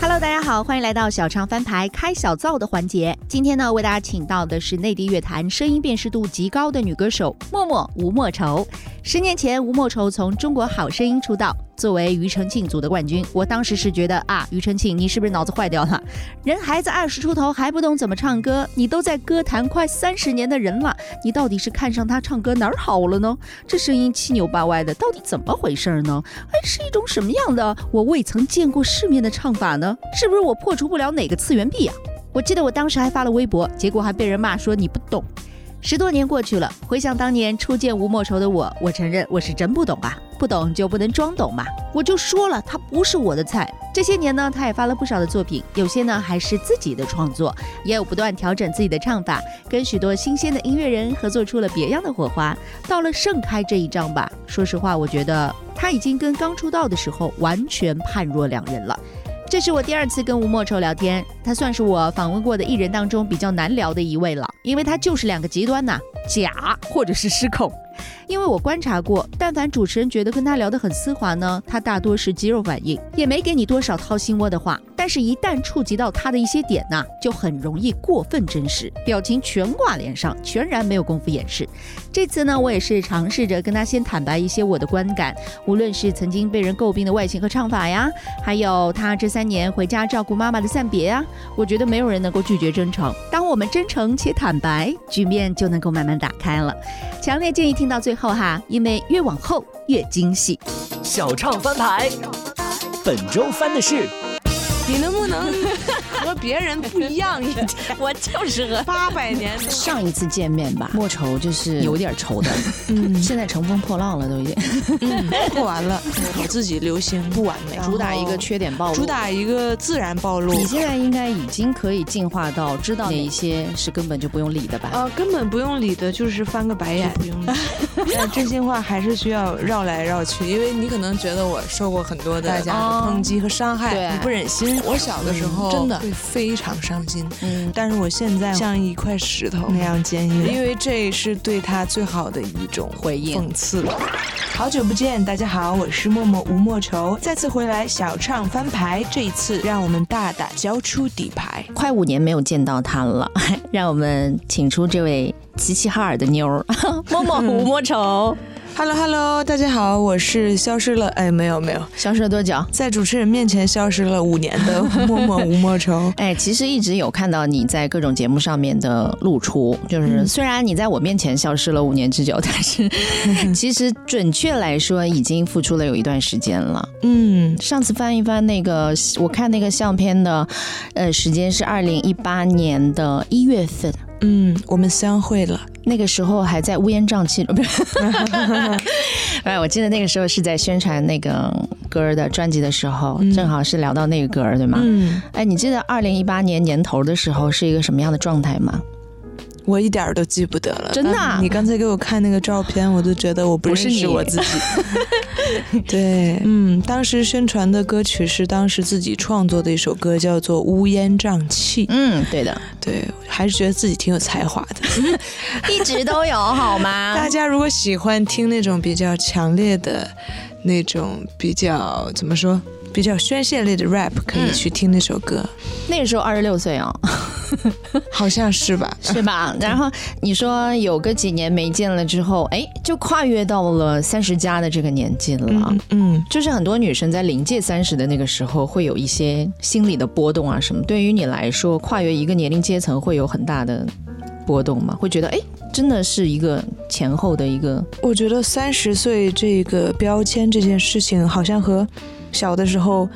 Hello，大家好，欢迎来到小唱翻牌开小灶的环节。今天呢，为大家请到的是内地乐坛声音辨识度极高的女歌手默默吴莫愁。十年前，吴莫愁从中国好声音出道，作为庾澄庆组的冠军。我当时是觉得啊，庾澄庆，你是不是脑子坏掉了？人孩子二十出头还不懂怎么唱歌，你都在歌坛快三十年的人了，你到底是看上他唱歌哪儿好了呢？这声音七扭八歪的，到底怎么回事儿呢？哎，是一种什么样的我未曾见过世面的唱法呢？是不是我破除不了哪个次元壁啊？我记得我当时还发了微博，结果还被人骂说你不懂。十多年过去了，回想当年初见吴莫愁的我，我承认我是真不懂啊，不懂就不能装懂嘛。我就说了，他不是我的菜。这些年呢，他也发了不少的作品，有些呢还是自己的创作，也有不断调整自己的唱法，跟许多新鲜的音乐人合作出了别样的火花。到了盛开这一章吧，说实话，我觉得他已经跟刚出道的时候完全判若两人了。这是我第二次跟吴莫愁聊天，她算是我访问过的艺人当中比较难聊的一位了，因为她就是两个极端呐，假或者是失控。因为我观察过，但凡主持人觉得跟他聊得很丝滑呢，他大多是肌肉反应，也没给你多少掏心窝的话。但是，一旦触及到他的一些点呐，就很容易过分真实，表情全挂脸上，全然没有功夫掩饰。这次呢，我也是尝试着跟他先坦白一些我的观感，无论是曾经被人诟病的外形和唱法呀，还有他这三年回家照顾妈妈的暂别啊，我觉得没有人能够拒绝真诚。当我们真诚且坦白，局面就能够慢慢打开了。强烈建议听到最后哈，因为越往后越惊喜。小唱翻牌，本周翻的是。你能不能 和别人不一样一点？我就是和八百年上一次见面吧，莫愁就是有点愁的，嗯，现在乘风破浪了都已经，嗯，破完了，我自己流行不完美，主打一个缺点暴露，主打一个自然暴露。你现在应该已经可以进化到知道哪一些是根本就不用理的吧？呃，根本不用理的，就是翻个白眼不用理。但真心话还是需要绕来绕去，因为你可能觉得我受过很多的大家的抨击和伤害，你不忍心。我小的时候真的会非常伤心，嗯，但是我现在像一块石头那样坚硬，因为这是对他最好的一种回应讽刺。好久不见，大家好，我是默默吴莫愁，再次回来小唱翻牌，这一次让我们大胆交出底牌。快五年没有见到他了，让我们请出这位齐齐哈尔的妞儿，默默吴莫愁。Hello Hello，大家好，我是消失了，哎，没有没有，消失了多久？在主持人面前消失了五年的 默默吴莫愁。哎，其实一直有看到你在各种节目上面的露出，就是虽然你在我面前消失了五年之久，但是 其实准确来说已经付出了有一段时间了。嗯，上次翻一翻那个，我看那个相片的，呃，时间是二零一八年的一月份。嗯，我们相会了，那个时候还在乌烟瘴气，不是？哎，我记得那个时候是在宣传那个歌儿的专辑的时候，正好是聊到那个歌儿，对吗？嗯。哎，你记得二零一八年年头的时候是一个什么样的状态吗？我一点儿都记不得了，真的。你刚才给我看那个照片，我都觉得我不认识我自己。对，嗯，当时宣传的歌曲是当时自己创作的一首歌，叫做《乌烟瘴气》。嗯，对的，对，还是觉得自己挺有才华的，一直都有，好吗？大家如果喜欢听那种比较强烈的，那种比较怎么说？比较宣泄类的 rap 可以去听那首歌。那个时候二十六岁啊，好像是吧？是吧？然后你说有个几年没见了之后，哎，就跨越到了三十加的这个年纪了。嗯，就是很多女生在临界三十的那个时候，会有一些心理的波动啊什么。对于你来说，跨越一个年龄阶层会有很大的波动吗？会觉得哎，真的是一个前后的一个？我觉得三十岁这个标签这件事情，好像和。小的时候，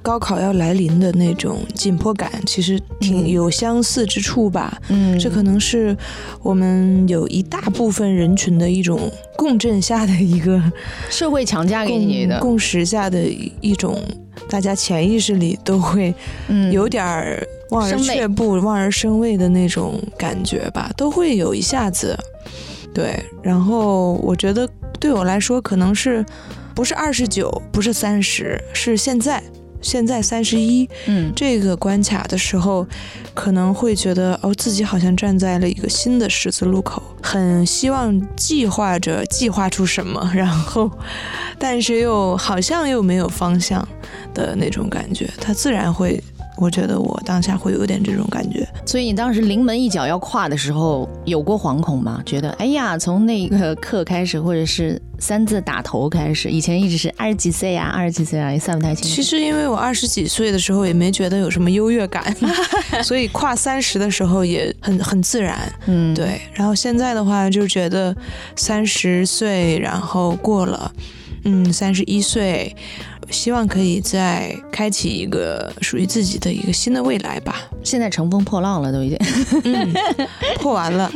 高考要来临的那种紧迫感，其实挺有相似之处吧。嗯，这可能是我们有一大部分人群的一种共振下的一个 社会强加给你的共识下的一种，大家潜意识里都会有点儿望而却步、望而生畏的那种感觉吧，都会有一下子。对，然后我觉得对我来说，可能是。不是二十九，不是三十，是现在。现在三十一，嗯，这个关卡的时候，可能会觉得哦，自己好像站在了一个新的十字路口，很希望计划着计划出什么，然后，但是又好像又没有方向的那种感觉，它自然会。我觉得我当下会有点这种感觉，所以你当时临门一脚要跨的时候，有过惶恐吗？觉得哎呀，从那个课开始，或者是三字打头开始，以前一直是二十几岁啊，二十几岁啊，也算不太清楚。其实因为我二十几岁的时候也没觉得有什么优越感，所以跨三十的时候也很很自然。嗯，对。然后现在的话，就觉得三十岁，然后过了，嗯，三十一岁。希望可以再开启一个属于自己的一个新的未来吧。现在乘风破浪了，都已经破完了。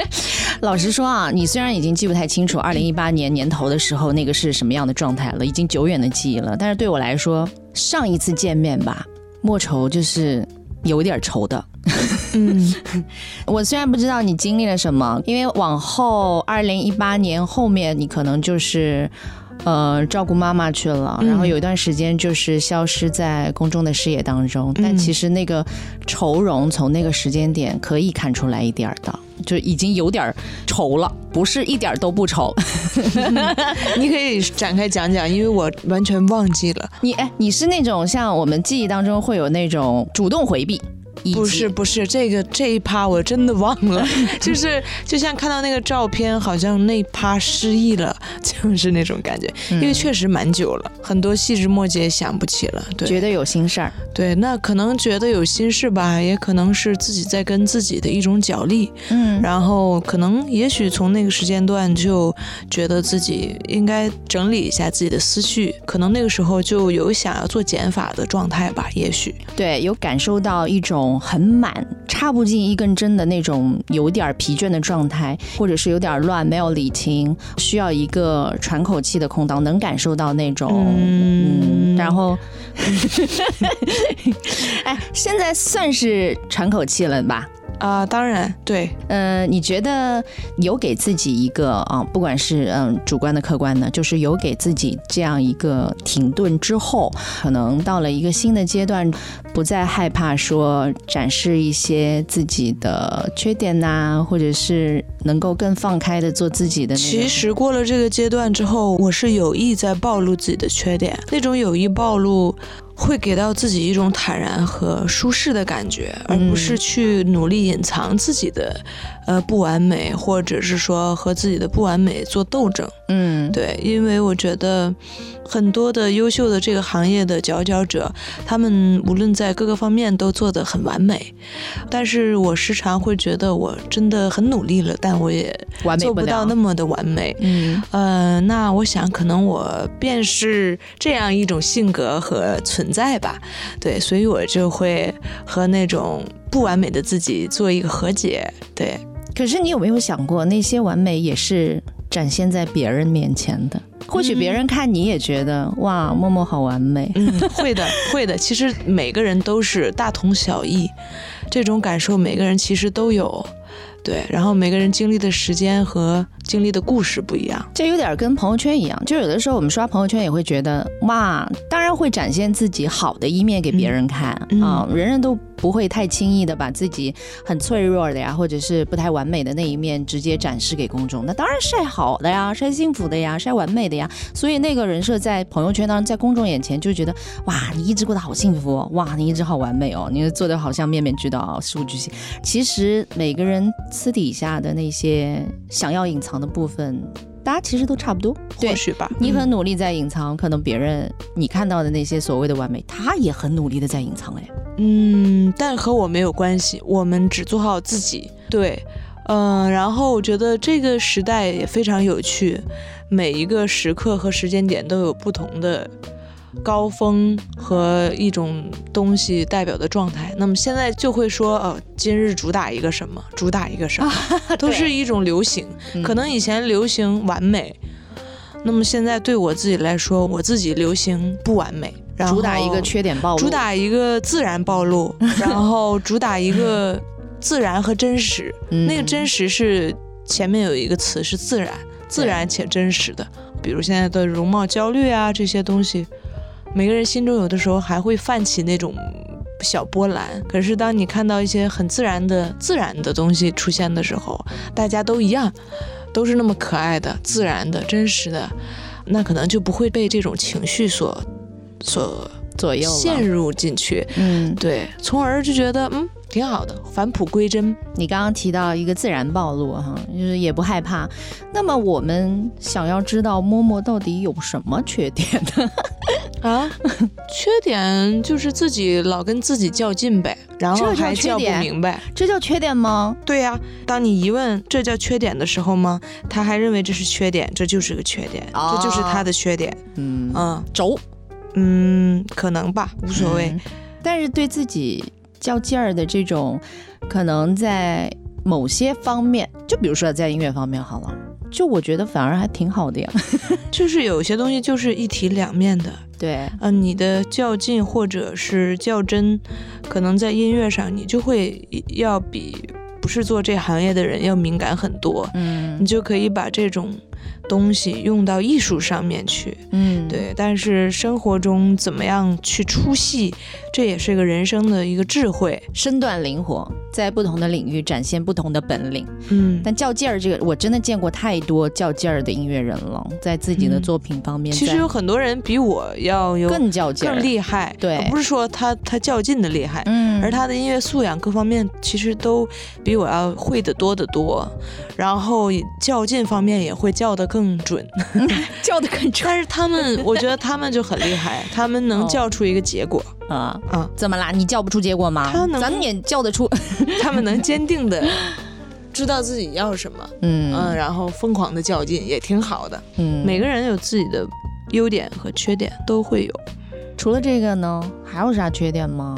老实说啊，你虽然已经记不太清楚二零一八年年头的时候那个是什么样的状态了，已经久远的记忆了。但是对我来说，上一次见面吧，莫愁就是有点愁的。嗯，我虽然不知道你经历了什么，因为往后二零一八年后面你可能就是。呃，照顾妈妈去了，然后有一段时间就是消失在公众的视野当中。但其实那个愁容从那个时间点可以看出来一点的，就已经有点愁了，不是一点都不愁。你可以展开讲讲，因为我完全忘记了。你哎，你是那种像我们记忆当中会有那种主动回避。不是不是，这个这一趴我真的忘了，就是就像看到那个照片，好像那趴失忆了，就是那种感觉，因为确实蛮久了，很多细枝末节想不起了，对，觉得有心事儿，对，那可能觉得有心事吧，也可能是自己在跟自己的一种角力，嗯，然后可能也许从那个时间段就觉得自己应该整理一下自己的思绪，可能那个时候就有想要做减法的状态吧，也许，对，有感受到一种。很满，插不进一根针的那种，有点疲倦的状态，或者是有点乱，没有理清，需要一个喘口气的空档，能感受到那种。嗯，然后，哎，现在算是喘口气了吧？啊，当然对，呃，你觉得有给自己一个啊，不管是嗯主观的、客观的，就是有给自己这样一个停顿之后，可能到了一个新的阶段，不再害怕说展示一些自己的缺点呐，或者是能够更放开的做自己的。其实过了这个阶段之后，我是有意在暴露自己的缺点，那种有意暴露。会给到自己一种坦然和舒适的感觉，而不是去努力隐藏自己的，呃不完美，或者是说和自己的不完美做斗争。嗯，对，因为我觉得。很多的优秀的这个行业的佼佼者，他们无论在各个方面都做得很完美，但是我时常会觉得我真的很努力了，但我也做不到那么的完美。嗯，呃，那我想可能我便是这样一种性格和存在吧。对，所以我就会和那种不完美的自己做一个和解。对，可是你有没有想过，那些完美也是展现在别人面前的？或许别人看你也觉得哇，默默好完美。嗯，会的，会的。其实每个人都是大同小异，这种感受每个人其实都有。对，然后每个人经历的时间和经历的故事不一样，这有点跟朋友圈一样。就有的时候我们刷朋友圈也会觉得哇，当然会展现自己好的一面给别人看啊，人人都。不会太轻易的把自己很脆弱的呀，或者是不太完美的那一面直接展示给公众。那当然晒好的呀，晒幸福的呀，晒完美的呀。所以那个人设在朋友圈当中，在公众眼前就觉得哇，你一直过得好幸福，哇，你一直好完美哦，你做的好像面面俱到，事无巨细。其实每个人私底下的那些想要隐藏的部分，大家其实都差不多。或许吧，你很努力在隐藏，可能别人你看到的那些所谓的完美，他也很努力的在隐藏哎。嗯，但和我没有关系，我们只做好自己。对，嗯，然后我觉得这个时代也非常有趣，每一个时刻和时间点都有不同的高峰和一种东西代表的状态。那么现在就会说，呃，今日主打一个什么，主打一个什么，都是一种流行。可能以前流行完美，那么现在对我自己来说，我自己流行不完美。主打一个缺点暴露，主打一个自然暴露，然后主打一个自然和真实。那个真实是前面有一个词是自然，自然且真实的。比如现在的容貌焦虑啊这些东西，每个人心中有的时候还会泛起那种小波澜。可是当你看到一些很自然的、自然的东西出现的时候，大家都一样，都是那么可爱的、自然的、真实的，那可能就不会被这种情绪所所左右、陷入进去。嗯，对，从而就觉得嗯。挺好的，返璞归真。你刚刚提到一个自然暴露哈，就是也不害怕。那么我们想要知道摸摸到底有什么缺点呢？啊，缺点就是自己老跟自己较劲呗，然后还叫不明白，这叫缺点吗？对呀，当你一问这叫缺点的时候吗？他还认为这是缺点，这就是个缺点，这就是他的缺点。嗯嗯，轴，嗯，可能吧，无所谓。但是对自己。较劲儿的这种，可能在某些方面，就比如说在音乐方面好了，就我觉得反而还挺好的呀。就是有些东西就是一体两面的，对，嗯，你的较劲或者是较真，可能在音乐上你就会要比不是做这行业的人要敏感很多，嗯，你就可以把这种。东西用到艺术上面去，嗯，对。但是生活中怎么样去出戏，这也是一个人生的一个智慧，身段灵活，在不同的领域展现不同的本领。嗯，但较劲儿这个，我真的见过太多较劲儿的音乐人了，在自己的作品方面。其实有很多人比我要有更较劲、更厉害。对，不是说他他较劲的厉害，嗯，而他的音乐素养各方面其实都比我要会的多得多。然后较劲方面也会较得更。更准，叫的更准。但是他们，我觉得他们就很厉害，他们能叫出一个结果啊啊！怎么啦？你叫不出结果吗？他能，咱们也叫得出。他们能坚定的知道自己要什么，嗯嗯，然后疯狂的较劲也挺好的。嗯，每个人有自己的优点和缺点，都会有。除了这个呢，还有啥缺点吗？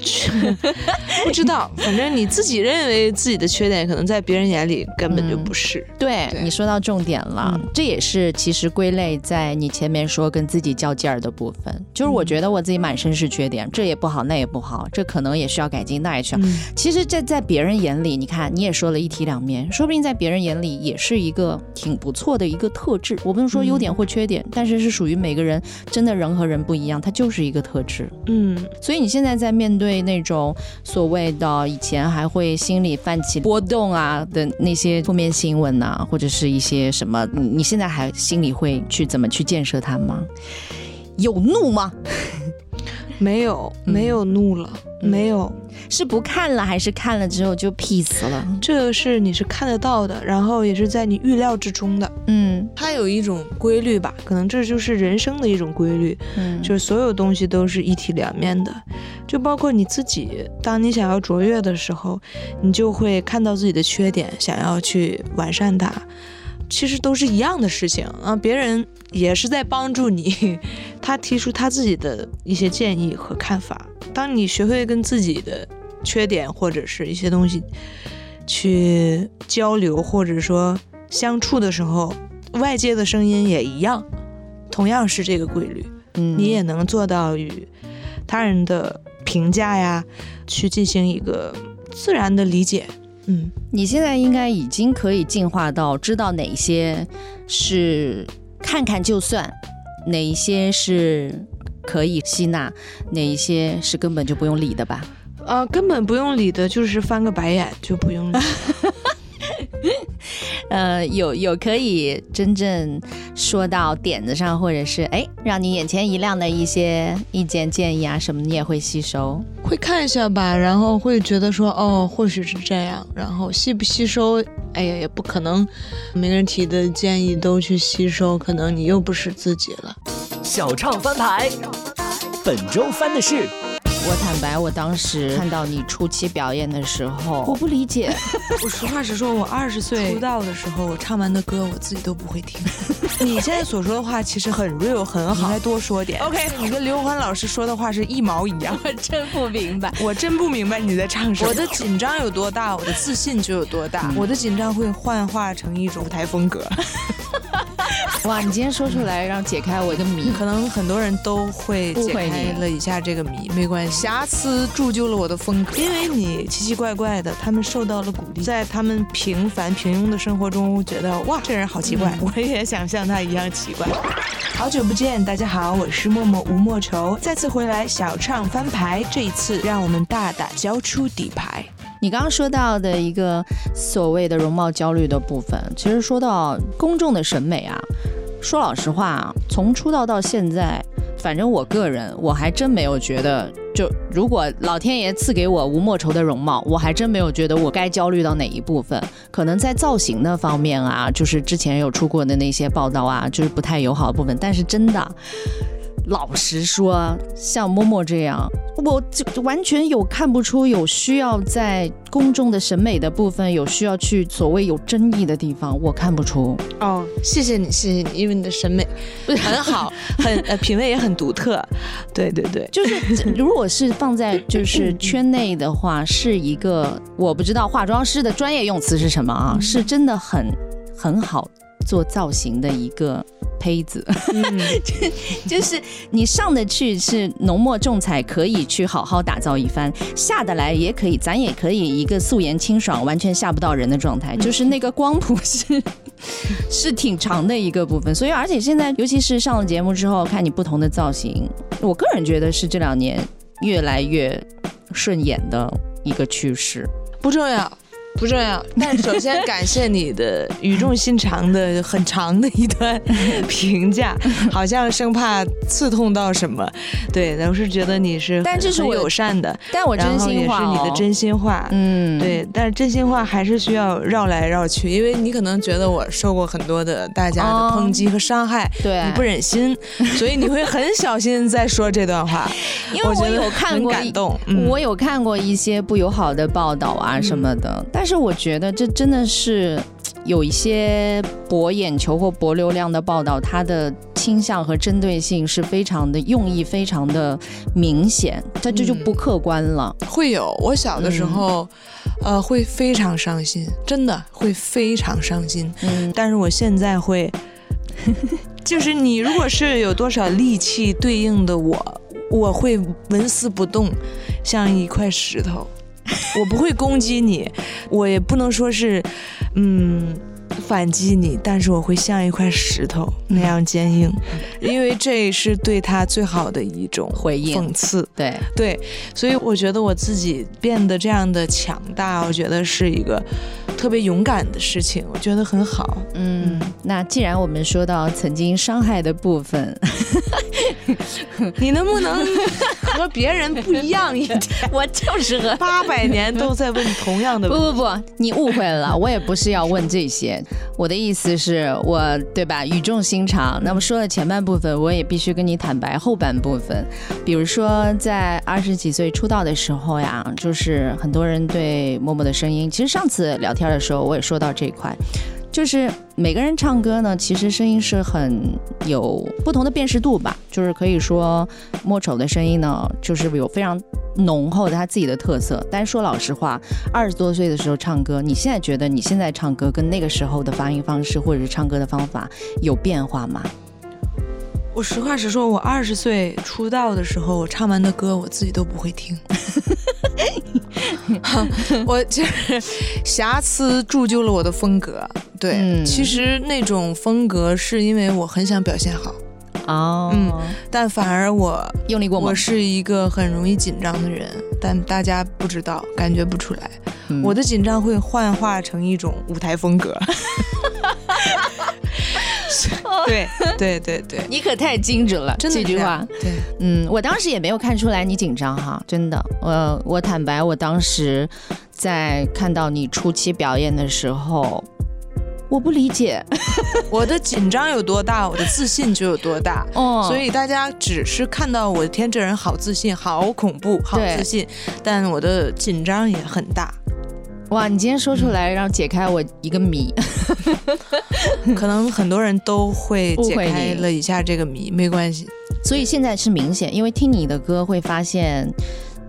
不知道，反正你自己认为自己的缺点，可能在别人眼里根本就不是。对你说到重点了，这也是其实归类在你前面说跟自己较劲儿的部分。就是我觉得我自己满身是缺点，这也不好，那也不好，这可能也需要改进，那也需要。其实在在别人眼里，你看你也说了一体两面，说不定在别人眼里也是一个挺不错的一个特质。我不能说优点或缺点，但是是属于每个人真的人和人不一样，它就是一个特质。嗯，所以你现在在面对。对那种所谓的以前还会心里泛起波动啊的那些负面新闻呐，或者是一些什么，你你现在还心里会去怎么去建设它吗？有怒吗？没有，没有怒了，没有。是不看了，还是看了之后就 peace 了？这个是你是看得到的，然后也是在你预料之中的。嗯，它有一种规律吧，可能这就是人生的一种规律。嗯，就是所有东西都是一体两面的，就包括你自己。当你想要卓越的时候，你就会看到自己的缺点，想要去完善它。其实都是一样的事情啊，别人也是在帮助你，他提出他自己的一些建议和看法。当你学会跟自己的缺点或者是一些东西去交流，或者说相处的时候，外界的声音也一样，同样是这个规律，嗯，你也能做到与他人的评价呀，去进行一个自然的理解。嗯，你现在应该已经可以进化到知道哪些是看看就算，哪一些是可以吸纳，哪一些是根本就不用理的吧？啊，根本不用理的，就是翻个白眼就不用理。呃，有有可以真正说到点子上，或者是哎，让你眼前一亮的一些意见建议啊什么，你也会吸收，会看一下吧，然后会觉得说哦，或许是这样，然后吸不吸收，哎呀，也不可能，每个人提的建议都去吸收，可能你又不是自己了。小唱翻牌，本周翻的是。我坦白，我当时看到你初期表演的时候，我不理解。我实话实说，我二十岁出道的时候，我唱完的歌我自己都不会听。你现在所说的话其实很 real，很好，应该多说点。OK，你跟刘欢老师说的话是一毛一样。我真不明白，我真不明白你在唱什么。我的紧张有多大，我的自信就有多大。我的紧张会幻化成一种舞台风格。哇，你今天说出来，让解开我的谜，可能很多人都会解开了一下这个谜，没关系，瑕疵铸就了我的风格，因为你奇奇怪怪的，他们受到了鼓励，在他们平凡平庸的生活中，觉得哇，这人好奇怪，我也想像他一样奇怪。好久不见，大家好，我是默默吴莫愁，再次回来小唱翻牌，这一次让我们大胆交出底牌。你刚刚说到的一个所谓的容貌焦虑的部分，其实说到公众的审美啊，说老实话，从出道到现在，反正我个人我还真没有觉得，就如果老天爷赐给我吴莫愁的容貌，我还真没有觉得我该焦虑到哪一部分。可能在造型的方面啊，就是之前有出过的那些报道啊，就是不太友好的部分。但是真的。老实说，像默默这样，我就完全有看不出有需要在公众的审美的部分有需要去所谓有争议的地方，我看不出。哦，谢谢你，谢谢你，因为你的审美不是很好，很品味也很独特。对 对对，就是如果是放在就是圈内的话，是一个我不知道化妆师的专业用词是什么啊，是真的很很好做造型的一个。胚子，就是你上得去是浓墨重彩，可以去好好打造一番；下得来也可以，咱也可以一个素颜清爽，完全吓不到人的状态。就是那个光谱是 是挺长的一个部分。所以，而且现在，尤其是上了节目之后，看你不同的造型，我个人觉得是这两年越来越顺眼的一个趋势。不重要。不重要，但首先感谢你的语重心长的很长的一段评价，好像生怕刺痛到什么。对，我是觉得你是，但这是我友善的，但我真心话，也是你的真心话。嗯，对，但是真心话还是需要绕来绕去，因为你可能觉得我受过很多的大家的抨击和伤害，对，你不忍心，所以你会很小心在说这段话。因为我有看过，感动，我有看过一些不友好的报道啊什么的，但是。我觉得这真的是 有一些博眼球或博流量的报道，它的倾向和针对性是非常的用意非常的明显，它这就不客观了。会有我小的时候，呃，会非常伤心，真的会非常伤心。嗯，但是我现在会，就是你如果是有多少力气对应的我，我会纹丝不动，像一块石头。我不会攻击你，我也不能说是，嗯，反击你，但是我会像一块石头那样坚硬，因为这是对他最好的一种回应、讽刺。对对，所以我觉得我自己变得这样的强大，我觉得是一个。特别勇敢的事情，我觉得很好。嗯，那既然我们说到曾经伤害的部分，你能不能和别人不一样一点？我就是和八百年都在问同样的。不不不，你误会了，我也不是要问这些。我的意思是我对吧？语重心长。那么说了前半部分，我也必须跟你坦白后半部分。比如说在二十几岁出道的时候呀，就是很多人对默默的声音，其实上次聊天。的时候，我也说到这一块，就是每个人唱歌呢，其实声音是很有不同的辨识度吧。就是可以说，莫愁的声音呢，就是有非常浓厚的他自己的特色。但是说老实话，二十多岁的时候唱歌，你现在觉得你现在唱歌跟那个时候的发音方式或者是唱歌的方法有变化吗？我实话实说，我二十岁出道的时候，我唱完的歌我自己都不会听。我就是瑕疵铸就了我的风格。对，其实那种风格是因为我很想表现好。哦，嗯，但反而我用力过猛。我是一个很容易紧张的人，但大家不知道，感觉不出来。我的紧张会幻化成一种舞台风格。对对对对，你可太精准了，真的这句话。对，嗯，我当时也没有看出来你紧张哈，真的。我我坦白，我当时在看到你初期表演的时候，我不理解，我的紧张有多大，我的自信就有多大。哦，所以大家只是看到我天这人好自信，好恐怖，好自信，但我的紧张也很大。哇，你今天说出来，让解开我一个谜。可能很多人都会解开了一下这个谜，没关系。所以现在是明显，因为听你的歌会发现，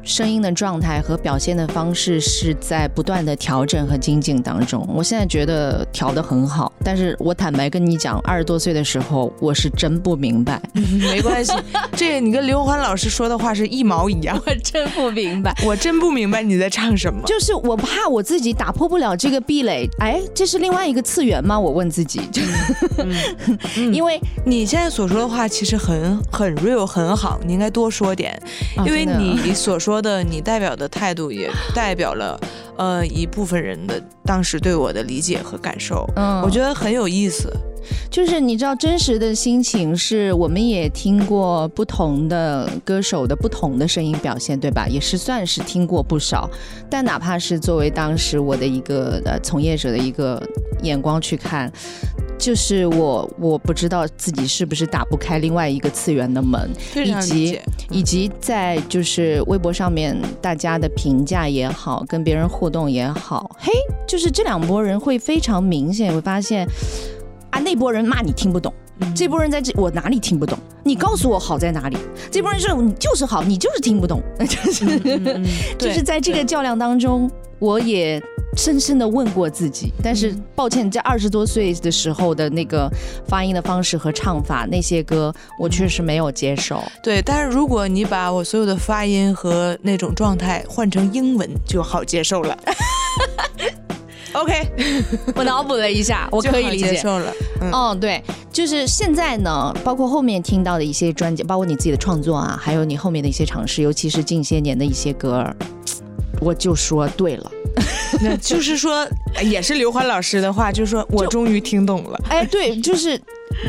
声音的状态和表现的方式是在不断的调整和精进当中。我现在觉得调的很好，但是我坦白跟你讲，二十多岁的时候我是真不明白。没关系，这你跟刘欢老师说的话是一毛一样。我真不明白，我真不明白你在唱什么。就是我怕我自己打破不了这个壁垒。哎，这是另外一个次元吗？我问自己。因为你现在所说的话其实很很 real 很好，你应该多说点，因为你所说的你代表的态度也代表了呃一部分人的当时对我的理解和感受，嗯，我觉得很有意思。就是你知道真实的心情是，我们也听过不同的歌手的不同的声音表现，对吧？也是算是听过不少。但哪怕是作为当时我的一个呃从业者的一个眼光去看，就是我我不知道自己是不是打不开另外一个次元的门，以及以及在就是微博上面大家的评价也好，跟别人互动也好，嘿，就是这两拨人会非常明显会发现。啊，那波人骂你听不懂，这波人在这我哪里听不懂？你告诉我好在哪里？这波人说你就是好，你就是听不懂，就是就是在这个较量当中，我也深深的问过自己。但是抱歉，在二十多岁的时候的那个发音的方式和唱法，那些歌我确实没有接受。对，但是如果你把我所有的发音和那种状态换成英文，就好接受了。OK，我脑补了一下，我可以理解了。嗯，对，就是现在呢，包括后面听到的一些专辑，包括你自己的创作啊，还有你后面的一些尝试，尤其是近些年的一些歌，我就说对了，那就是说，也是刘欢老师的话，就是说我终于听懂了。哎，对，就是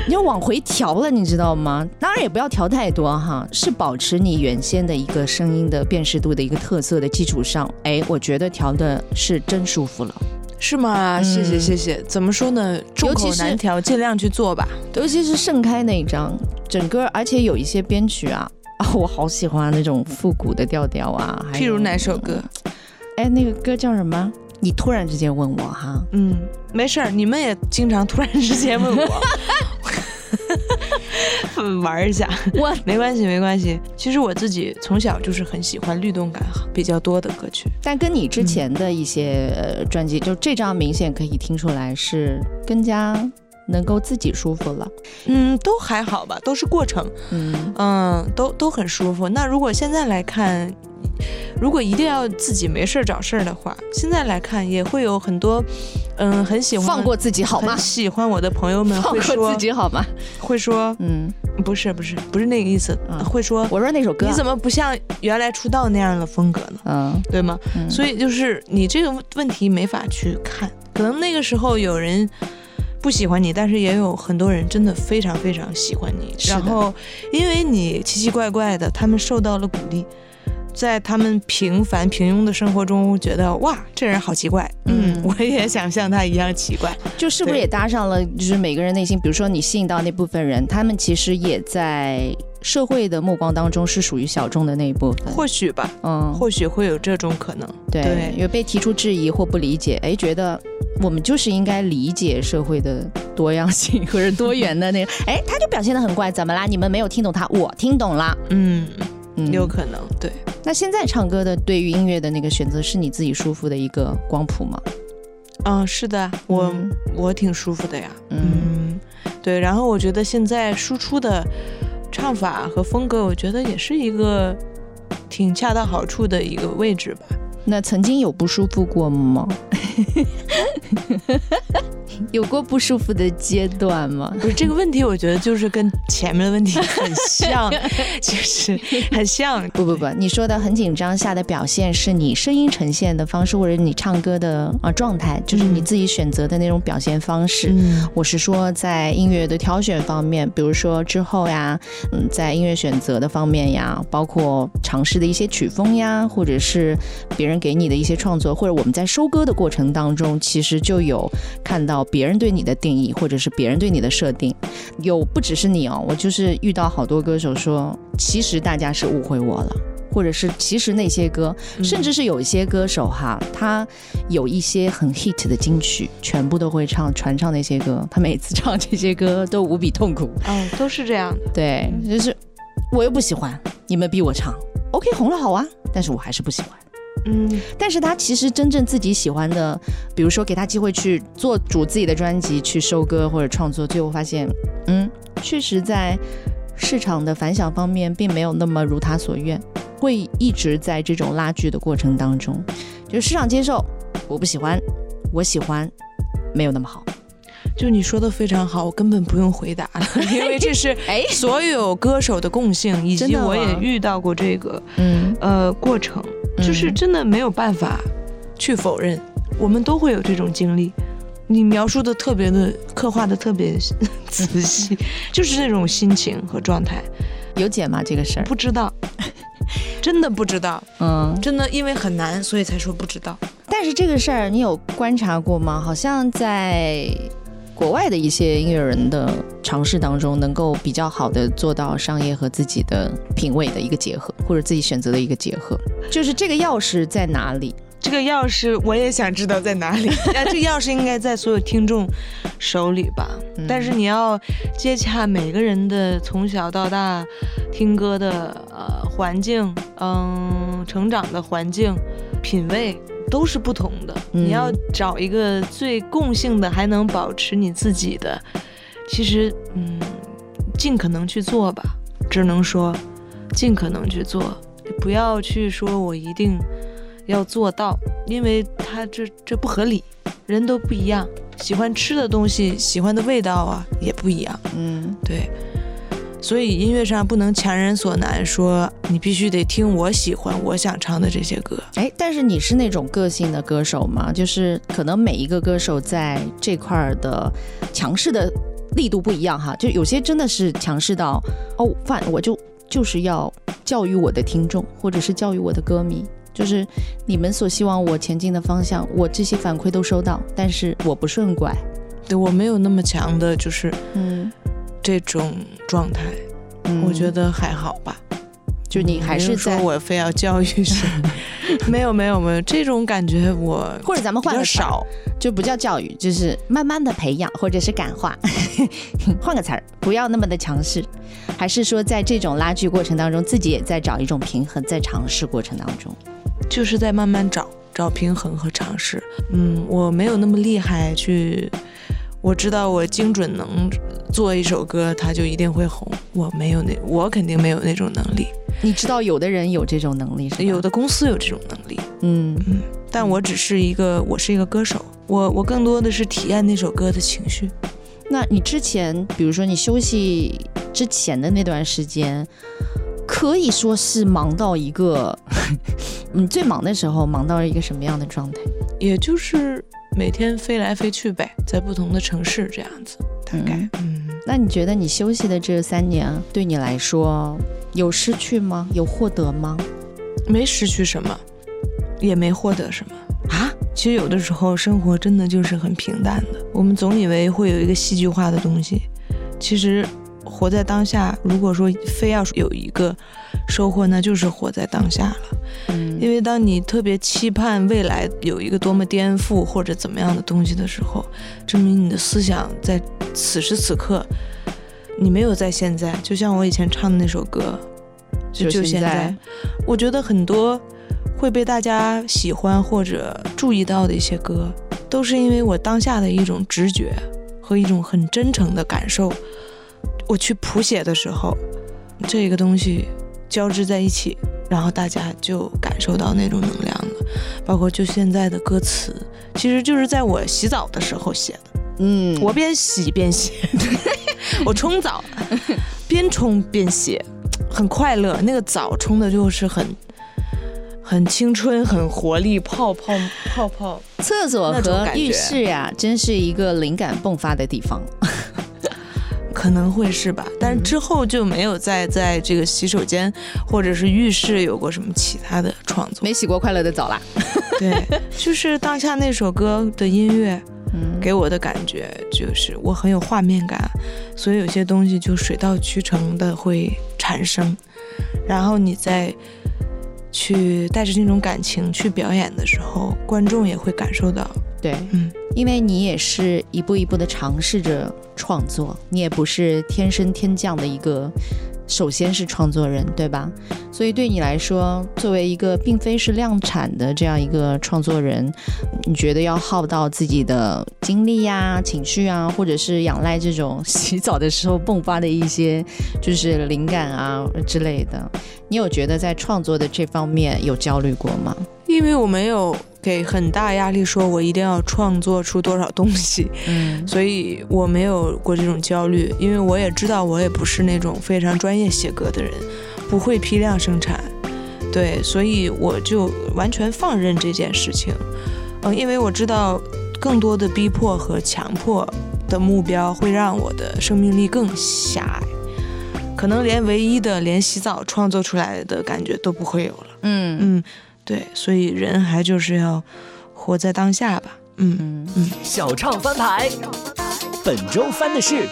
你要往回调了，你知道吗？当然也不要调太多哈，是保持你原先的一个声音的辨识度的一个特色的基础上，哎，我觉得调的是真舒服了。是吗？谢谢谢谢。怎么说呢？众口难调，尽量去做吧。尤其是盛开那一张，整个而且有一些编曲啊，啊，我好喜欢那种复古的调调啊。譬如哪首歌？哎，那个歌叫什么？你突然之间问我哈？嗯，没事儿，你们也经常突然之间问我。玩一下，我没关系，没关系。其实我自己从小就是很喜欢律动感比较多的歌曲，但跟你之前的一些专辑，就这张明显可以听出来是更加能够自己舒服了。嗯，都还好吧，都是过程。嗯嗯，都都很舒服。那如果现在来看。如果一定要自己没事儿找事儿的话，现在来看也会有很多，嗯，很喜欢放过自己好吗？喜欢我的朋友们会说自己好吗？会说，嗯，不是不是不是那个意思，会说我说那首歌你怎么不像原来出道那样的风格呢？嗯，对吗？所以就是你这个问题没法去看，可能那个时候有人不喜欢你，但是也有很多人真的非常非常喜欢你，然后因为你奇奇怪怪的，他们受到了鼓励。在他们平凡平庸的生活中，觉得哇，这人好奇怪。嗯，我也想像他一样奇怪。就是不是也搭上了？就是每个人内心，比如说你吸引到那部分人，他们其实也在社会的目光当中是属于小众的那一部分。或许吧，嗯，或许会有这种可能。对，有被提出质疑或不理解，哎，觉得我们就是应该理解社会的多样性或者多元的那个。哎，他就表现的很怪，怎么啦？你们没有听懂他，我听懂了。嗯。有可能，对。那现在唱歌的对于音乐的那个选择，是你自己舒服的一个光谱吗？嗯，是的，我我挺舒服的呀。嗯，对。然后我觉得现在输出的唱法和风格，我觉得也是一个挺恰到好处的一个位置吧。那曾经有不舒服过吗？有过不舒服的阶段吗？不是这个问题，我觉得就是跟前面的问题很像，就是很像。不不不，你说的很紧张下的表现，是你声音呈现的方式，或者你唱歌的啊状态，就是你自己选择的那种表现方式。我是说，在音乐的挑选方面，比如说之后呀，嗯，在音乐选择的方面呀，包括尝试的一些曲风呀，或者是别人给你的一些创作，或者我们在收歌的过程当中，其实就有看到。别人对你的定义，或者是别人对你的设定，有不只是你哦，我就是遇到好多歌手说，其实大家是误会我了，或者是其实那些歌，甚至是有一些歌手哈，他有一些很 hit 的金曲，全部都会唱传唱那些歌，他每次唱这些歌都无比痛苦。哦，都是这样的。对，就是我又不喜欢，你们逼我唱。OK 红了好啊，但是我还是不喜欢。嗯，但是他其实真正自己喜欢的，比如说给他机会去做主自己的专辑，去收歌或者创作，最后发现，嗯，确实在市场的反响方面并没有那么如他所愿，会一直在这种拉锯的过程当中，就市场接受，我不喜欢，我喜欢，没有那么好。就你说的非常好，我根本不用回答了，因为这是哎所有歌手的共性，以及我也遇到过这个嗯呃过程。就是真的没有办法去否认，我们都会有这种经历。你描述的特别的，刻画的特别 仔细，就是这种心情和状态。有解吗？这个事儿不知道，真的不知道。嗯，真的因为很难，所以才说不知道。但是这个事儿你有观察过吗？好像在。国外的一些音乐人的尝试当中，能够比较好的做到商业和自己的品味的一个结合，或者自己选择的一个结合，就是这个钥匙在哪里？这个钥匙我也想知道在哪里。啊，这钥匙应该在所有听众手里吧？但是你要接洽每个人的从小到大听歌的呃环境，嗯，成长的环境，品味。都是不同的，你要找一个最共性的，还能保持你自己的。其实，嗯，尽可能去做吧，只能说尽可能去做，不要去说我一定要做到，因为他这这不合理。人都不一样，喜欢吃的东西，喜欢的味道啊也不一样。嗯，对。所以音乐上不能强人所难，说你必须得听我喜欢、我想唱的这些歌。哎，但是你是那种个性的歌手吗？就是可能每一个歌手在这块儿的强势的力度不一样哈。就有些真的是强势到哦，反我就就是要教育我的听众，或者是教育我的歌迷，就是你们所希望我前进的方向，我这些反馈都收到，但是我不顺拐。对我没有那么强的，就是嗯。这种状态，我觉得还好吧。就你还是说我非要教育谁？没有没有没有这种感觉，我或者咱们换个少，就不叫教育，就是慢慢的培养或者是感化。换个词儿，不要那么的强势。还是说在这种拉锯过程当中，自己也在找一种平衡，在尝试过程当中，就是在慢慢找找平衡和尝试。嗯，我没有那么厉害去。我知道我精准能做一首歌，它就一定会红。我没有那，我肯定没有那种能力。你知道有的人有这种能力，有的公司有这种能力。嗯嗯，但我只是一个，我是一个歌手。我我更多的是体验那首歌的情绪。那你之前，比如说你休息之前的那段时间，可以说是忙到一个，你最忙的时候忙到了一个什么样的状态？也就是。每天飞来飞去呗，在不同的城市这样子，大概。嗯，那你觉得你休息的这三年对你来说有失去吗？有获得吗？没失去什么，也没获得什么啊。其实有的时候生活真的就是很平淡的。我们总以为会有一个戏剧化的东西，其实活在当下。如果说非要有一个。收获那就是活在当下了，嗯，因为当你特别期盼未来有一个多么颠覆或者怎么样的东西的时候，证明你的思想在此时此刻，你没有在现在。就像我以前唱的那首歌，就就现在，我觉得很多会被大家喜欢或者注意到的一些歌，都是因为我当下的一种直觉和一种很真诚的感受，我去谱写的时候，这个东西。交织在一起，然后大家就感受到那种能量了。包括就现在的歌词，其实就是在我洗澡的时候写的。嗯，我边洗边写，我冲澡 边冲边写，很快乐。那个澡冲的就是很很青春、很活力，泡泡泡泡。厕所和浴室呀，真是一个灵感迸发的地方。可能会是吧，但是之后就没有再在这个洗手间或者是浴室有过什么其他的创作，没洗过快乐的澡啦。对，就是当下那首歌的音乐，给我的感觉就是我很有画面感，所以有些东西就水到渠成的会产生，然后你再去带着那种感情去表演的时候，观众也会感受到。对，嗯。因为你也是一步一步的尝试着创作，你也不是天生天降的一个首先是创作人，对吧？所以对你来说，作为一个并非是量产的这样一个创作人，你觉得要耗到自己的精力呀、情绪啊，或者是仰赖这种洗澡的时候迸发的一些就是灵感啊之类的，你有觉得在创作的这方面有焦虑过吗？因为我没有给很大压力，说我一定要创作出多少东西，嗯，所以我没有过这种焦虑，因为我也知道我也不是那种非常专业写歌的人。不会批量生产，对，所以我就完全放任这件事情，嗯，因为我知道更多的逼迫和强迫的目标会让我的生命力更狭隘，可能连唯一的连洗澡创作出来的感觉都不会有了，嗯。嗯，对，所以人还就是要活在当下吧，嗯嗯嗯，小唱翻牌，本周翻的是。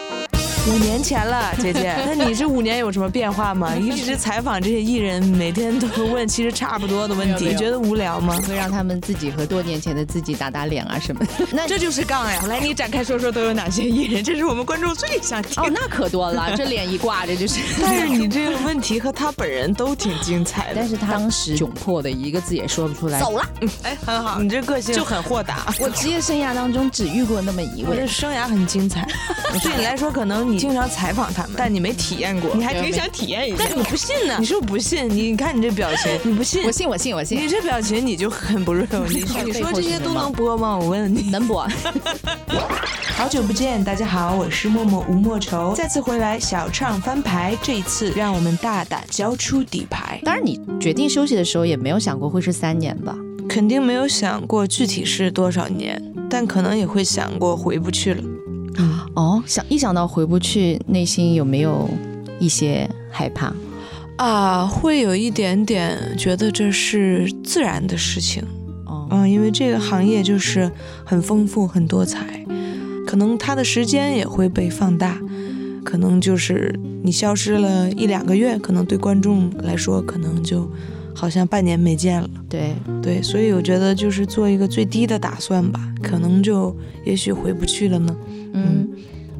五年前了，姐姐，那你这五年有什么变化吗？一直采访这些艺人，每天都问其实差不多的问题，你觉得无聊吗？会让他们自己和多年前的自己打打脸啊什么的。那这就是杠呀！来，你展开说说都有哪些艺人？这是我们观众最想听。哦，那可多了，这脸一挂着就是。但是你这个问题和他本人都挺精彩的。但是他当时窘迫的一个字也说不出来。走了。哎，很好，你这个性就很豁达。我职业生涯当中只遇过那么一位。我这生涯很精彩。对你来说，可能你经常采访他们。但你没体验过，你还挺想体验一下。但你不信呢？你是不是不信？你你看你这表情，你不信？我信，我信，我信。你这表情你就很不 real。你你说这些都能播吗？我问问你，能播？好久不见，大家好，我是默默吴莫愁，再次回来小唱翻牌。这一次让我们大胆交出底牌。当然，你决定休息的时候也没有想过会是三年吧？肯定没有想过具体是多少年，但可能也会想过回不去了。哦，想一想到回不去，内心有没有一些害怕？啊，会有一点点觉得这是自然的事情。哦，嗯，因为这个行业就是很丰富、很多彩，可能它的时间也会被放大。可能就是你消失了一两个月，可能对观众来说，可能就好像半年没见了。对对，所以我觉得就是做一个最低的打算吧，可能就也许回不去了呢。嗯，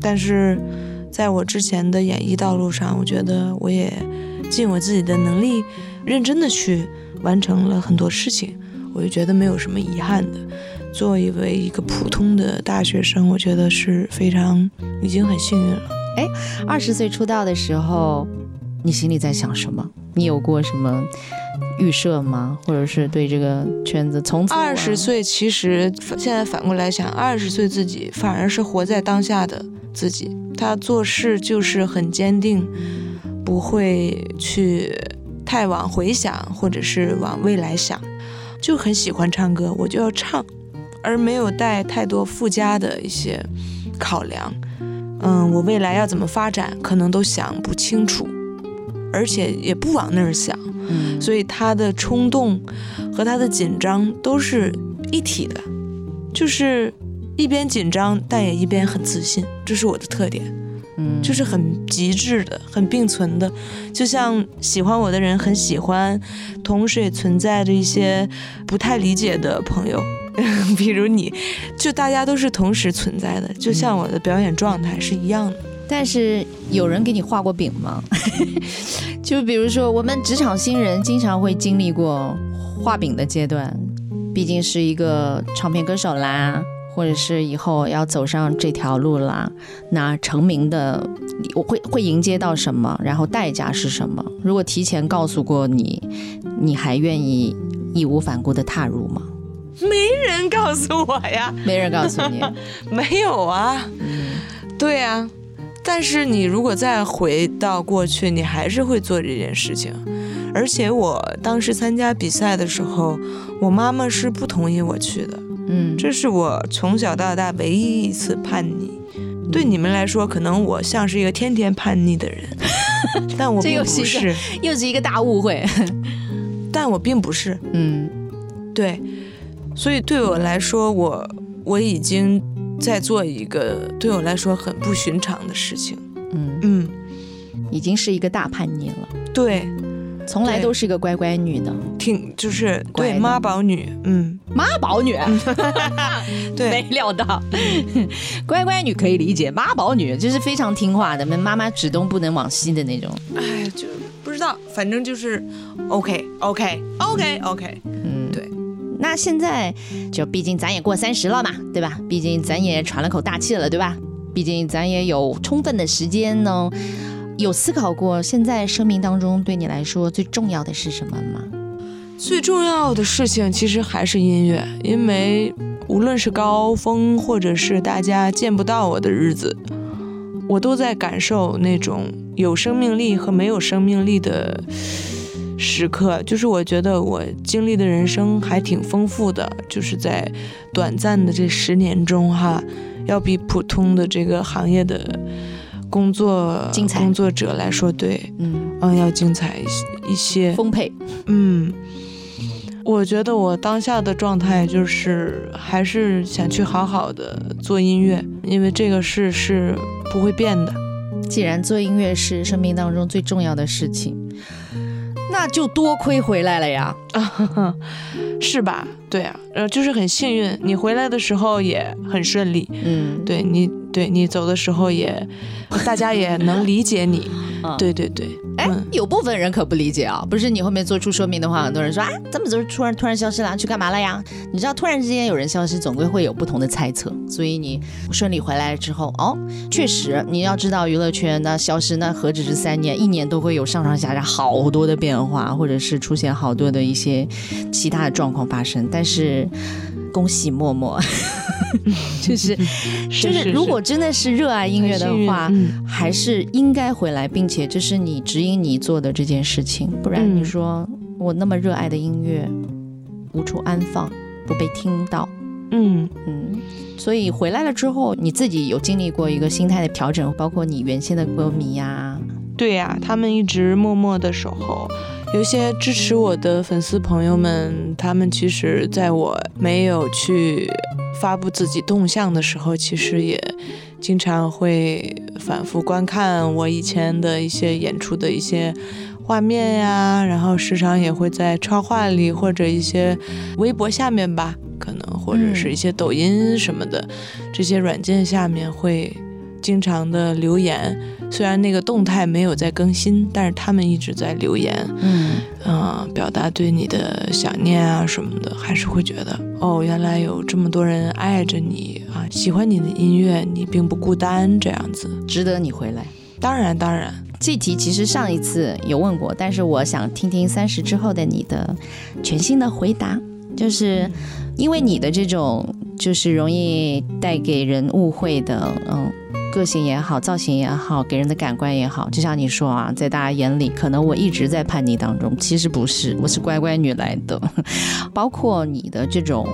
但是在我之前的演艺道路上，我觉得我也尽我自己的能力，认真的去完成了很多事情，我就觉得没有什么遗憾的。作为一个普通的大学生，我觉得是非常已经很幸运了。哎，二十岁出道的时候，你心里在想什么？你有过什么预设吗？或者是对这个圈子从此二十岁，其实现在反过来想，二十岁自己反而是活在当下的自己。他做事就是很坚定，不会去太往回想，或者是往未来想，就很喜欢唱歌，我就要唱，而没有带太多附加的一些考量。嗯，我未来要怎么发展，可能都想不清楚。而且也不往那儿想，所以他的冲动和他的紧张都是一体的，就是一边紧张，但也一边很自信，这是我的特点，嗯，就是很极致的，很并存的，就像喜欢我的人很喜欢，同时也存在着一些不太理解的朋友，比如你，就大家都是同时存在的，就像我的表演状态是一样的。但是有人给你画过饼吗？就比如说，我们职场新人经常会经历过画饼的阶段，毕竟是一个唱片歌手啦，或者是以后要走上这条路啦。那成名的我会会迎接到什么？然后代价是什么？如果提前告诉过你，你还愿意义无反顾的踏入吗？没人告诉我呀，没人告诉你，没有啊。嗯，对呀。但是你如果再回到过去，你还是会做这件事情。而且我当时参加比赛的时候，我妈妈是不同意我去的。嗯，这是我从小到大唯一一次叛逆。对你们来说，可能我像是一个天天叛逆的人，但我并不是，又是一个大误会。但我并不是。嗯，对。所以对我来说，我我已经。在做一个对我来说很不寻常的事情，嗯。嗯，已经是一个大叛逆了。对，从来都是个乖乖女的，挺就是对妈宝女，嗯，妈宝女，对，没料到，乖乖女可以理解，妈宝女就是非常听话的，妈妈指东不能往西的那种。哎，就不知道，反正就是 OK OK OK OK，嗯，对。那现在就毕竟咱也过三十了嘛，对吧？毕竟咱也喘了口大气了，对吧？毕竟咱也有充分的时间呢。有思考过现在生命当中对你来说最重要的是什么吗？最重要的事情其实还是音乐，因为无论是高峰或者是大家见不到我的日子，我都在感受那种有生命力和没有生命力的时刻。就是我觉得我经历的人生还挺丰富的，就是在短暂的这十年中哈，要比普通的这个行业的。工作工作者来说，对，嗯嗯，要精彩一些，丰沛，嗯，我觉得我当下的状态就是还是想去好好的做音乐，因为这个事是不会变的。既然做音乐是生命当中最重要的事情，那就多亏回来了呀，是吧？对啊，呃，就是很幸运，你回来的时候也很顺利，嗯，对你，对你走的时候也，大家也能理解你，对对对。哎，有部分人可不理解啊，不是你后面做出说明的话，很多人说啊，怎么就突然突然消失了，去干嘛了呀？你知道，突然之间有人消失，总归会有不同的猜测。所以你顺利回来之后，哦，确实你要知道，娱乐圈那消失那何止是三年，一年都会有上上下下好多的变化，或者是出现好多的一些其他的状况发生。但是恭喜默默。就是 就是，如果真的是热爱音乐的话，还是应该回来，并且这是你指引你做的这件事情。不然你说我那么热爱的音乐无处安放，不被听到，嗯嗯。所以回来了之后，你自己有经历过一个心态的调整，包括你原先的歌迷呀，对呀，他们一直默默的守候。有些支持我的粉丝朋友们，他们其实在我没有去发布自己动向的时候，其实也经常会反复观看我以前的一些演出的一些画面呀，然后时常也会在超话里或者一些微博下面吧，可能或者是一些抖音什么的这些软件下面会。经常的留言，虽然那个动态没有在更新，但是他们一直在留言，嗯嗯，表达对你的想念啊什么的，还是会觉得哦，原来有这么多人爱着你啊，喜欢你的音乐，你并不孤单，这样子值得你回来。当然当然，这题其实上一次有问过，但是我想听听三十之后的你的全新的回答，就是因为你的这种就是容易带给人误会的，嗯。个性也好，造型也好，给人的感官也好，就像你说啊，在大家眼里，可能我一直在叛逆当中，其实不是，我是乖乖女来的。包括你的这种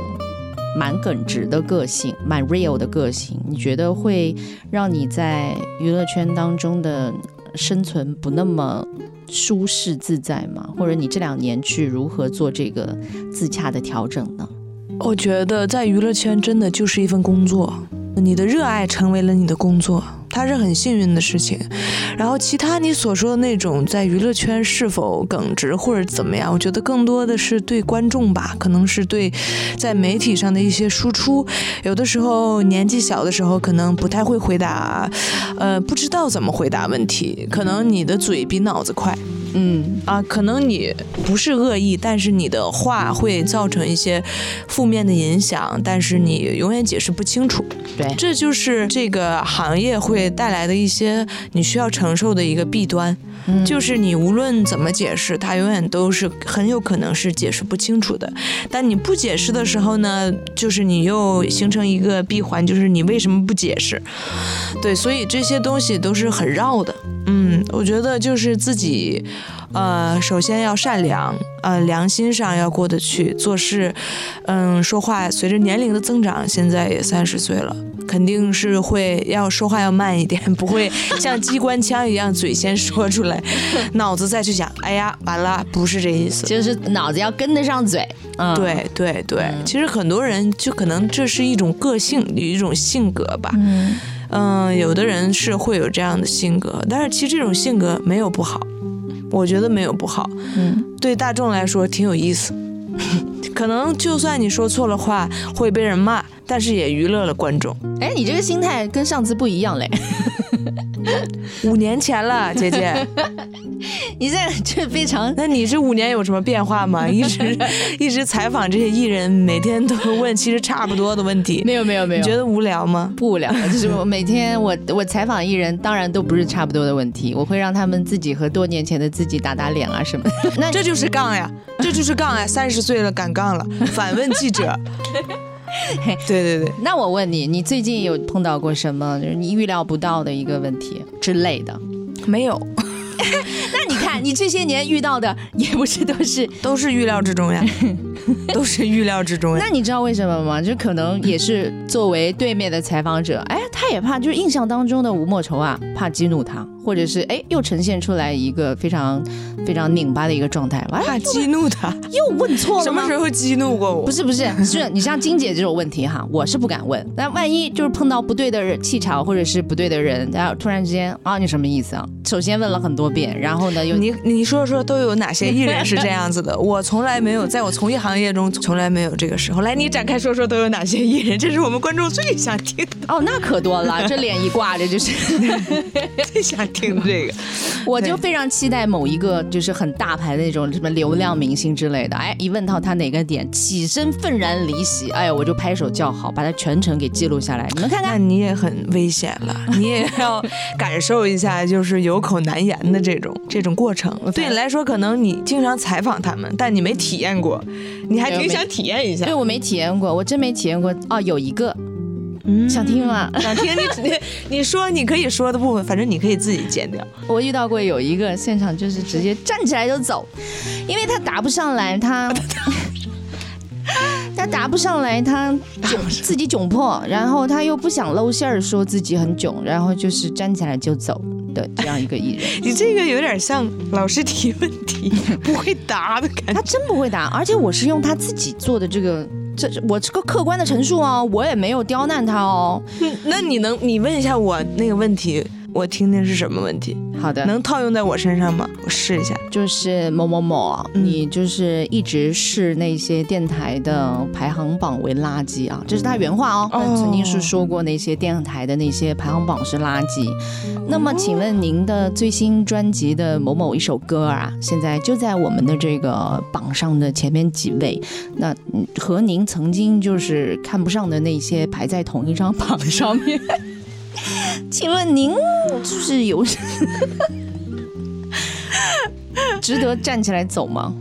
蛮耿直的个性，蛮 real 的个性，你觉得会让你在娱乐圈当中的生存不那么舒适自在吗？或者你这两年去如何做这个自洽的调整呢？我觉得在娱乐圈真的就是一份工作。你的热爱成为了你的工作，它是很幸运的事情。然后其他你所说的那种在娱乐圈是否耿直或者怎么样，我觉得更多的是对观众吧，可能是对在媒体上的一些输出。有的时候年纪小的时候可能不太会回答，呃，不知道怎么回答问题，可能你的嘴比脑子快。嗯啊，可能你不是恶意，但是你的话会造成一些负面的影响，但是你永远解释不清楚。对，这就是这个行业会带来的一些你需要承受的一个弊端，就是你无论怎么解释，它永远都是很有可能是解释不清楚的。但你不解释的时候呢，就是你又形成一个闭环，就是你为什么不解释？对，所以这些东西都是很绕的。嗯，我觉得就是自己，呃，首先要善良，呃，良心上要过得去，做事，嗯，说话随着年龄的增长，现在也三十岁了，肯定是会要说话要慢一点，不会像机关枪一样嘴先说出来，脑子再去想，哎呀，完了，不是这意思，就是脑子要跟得上嘴。嗯，对对对，其实很多人就可能这是一种个性，有一种性格吧。嗯。嗯，有的人是会有这样的性格，但是其实这种性格没有不好，我觉得没有不好，嗯，对大众来说挺有意思。可能就算你说错了话会被人骂，但是也娱乐了观众。哎，你这个心态跟上次不一样嘞。五年前了，姐姐，你这这非常 那你这五年有什么变化吗？一直一直采访这些艺人，每天都问其实差不多的问题。没有没有没有，你觉得无聊吗？不无聊，就是我每天我我采访艺人，当然都不是差不多的问题，我会让他们自己和多年前的自己打打脸啊什么。那这就是杠呀，这就是杠呀！三十岁了敢杠了，反问记者。对对对，那我问你，你最近有碰到过什么就是你预料不到的一个问题之类的？没有。那你看，你这些年遇到的也不是都是 都是预料之中呀，都是预料之中呀。那你知道为什么吗？就可能也是作为对面的采访者，哎，他也怕，就是印象当中的吴莫愁啊，怕激怒他。或者是哎，又呈现出来一个非常非常拧巴的一个状态，怕激怒他，又问错了什么时候激怒过我？不是不是，是你像金姐这种问题哈，我是不敢问。但万一就是碰到不对的气场，或者是不对的人，然后突然之间啊，你什么意思啊？首先问了很多遍，然后呢又你你说说都有哪些艺人是这样子的？我从来没有，在我从业行业中从来没有这个时候。来，你展开说说都有哪些艺人？这是我们观众最想听的。哦，那可多了，这脸一挂着就是 最想听这个。我就非常期待某一个就是很大牌的那种什么流量明星之类的，哎，一问到他哪个点，起身愤然离席，哎呀，我就拍手叫好，把他全程给记录下来。你们看看，你也很危险了，你也要感受一下，就是有口难言的这种这种过程。对你来说，可能你经常采访他们，但你没体验过，你还挺想体验一下。对我没体验过，我真没体验过。哦，有一个。想听吗？想听 你你你说你可以说的部分，反正你可以自己剪掉。我遇到过有一个现场，就是直接站起来就走，因为他答不上来，他 他答不上来，他窘自己窘迫，然后他又不想露馅儿，说自己很囧，然后就是站起来就走的这样一个艺人。你这个有点像老师提问题不会答的感觉。他真不会答，而且我是用他自己做的这个。这我这个客观的陈述啊，我也没有刁难他哦。那你能你问一下我那个问题？我听听是什么问题？好的，能套用在我身上吗？我试一下。就是某某某，你就是一直视那些电台的排行榜为垃圾啊，这是他原话哦。曾经是说过那些电台的那些排行榜是垃圾。那么，请问您的最新专辑的某某一首歌啊，现在就在我们的这个榜上的前面几位？那和您曾经就是看不上的那些排在同一张榜上面？请问您就是有 值得站起来走吗？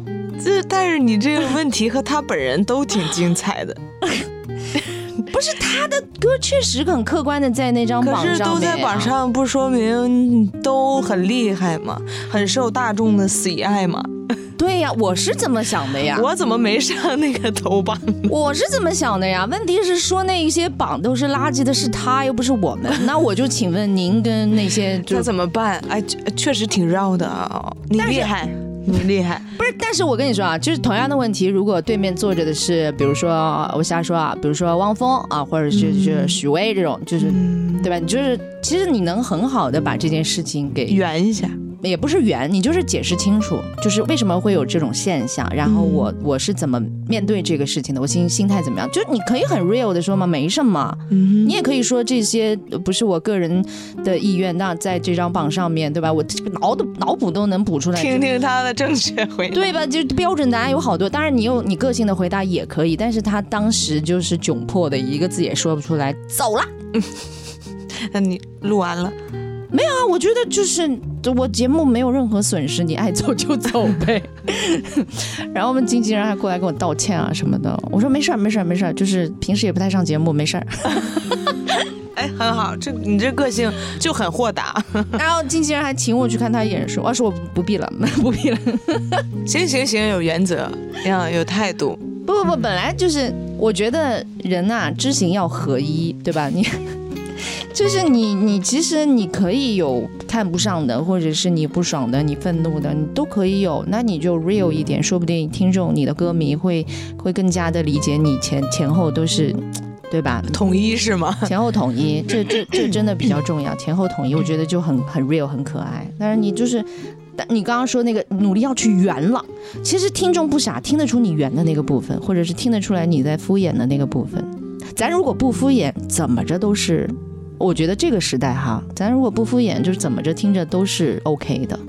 这但是你这个问题和他本人都挺精彩的，不是他的歌确实很客观的在那张榜上，可是都在榜上不说明都很厉害吗？很受大众的喜爱吗？对呀，我是这么想的呀。我怎么没上那个头榜？我是这么想的呀。问题是说那一些榜都是垃圾的，是他又不是我们。那我就请问您跟那些那怎么办？哎，确实挺绕的啊。你厉害，你厉害。不是，但是我跟你说啊，就是同样的问题，如果对面坐着的是，比如说我瞎说啊，比如说汪峰啊，或者是是许巍这种，就是对吧？你就是其实你能很好的把这件事情给圆一下。也不是圆，你就是解释清楚，就是为什么会有这种现象，然后我我是怎么面对这个事情的，我心心态怎么样？就你可以很 real 的说嘛，没什么，你也可以说这些不是我个人的意愿，那在这张榜上面对吧？我脑的脑补都能补出来，听听他的正确回答，对吧？就标准答案有好多，当然你有你个性的回答也可以，但是他当时就是窘迫的一个字也说不出来，走了。那你录完了？没有啊，我觉得就是我节目没有任何损失，你爱走就走呗。然后我们经纪人还过来跟我道歉啊什么的，我说没事儿没事儿没事儿，就是平时也不太上节目，没事儿。哎，很好，这你这个性就很豁达。然后经纪人还请我去看他演出，我说我不必了，不必了。行行行，有原则，要有态度。不不不，本来就是我觉得人呐，知行要合一，对吧？你。就是你，你其实你可以有看不上的，或者是你不爽的，你愤怒的，你都可以有。那你就 real 一点，说不定听众、你的歌迷会会更加的理解你前前后都是，对吧？统一是吗？前后统一，这这这真的比较重要。前后统一，我觉得就很很 real，很可爱。但是你就是但你刚刚说那个努力要去圆了，其实听众不傻，听得出你圆的那个部分，或者是听得出来你在敷衍的那个部分。咱如果不敷衍，怎么着都是，我觉得这个时代哈，咱如果不敷衍，就是怎么着听着都是 OK 的。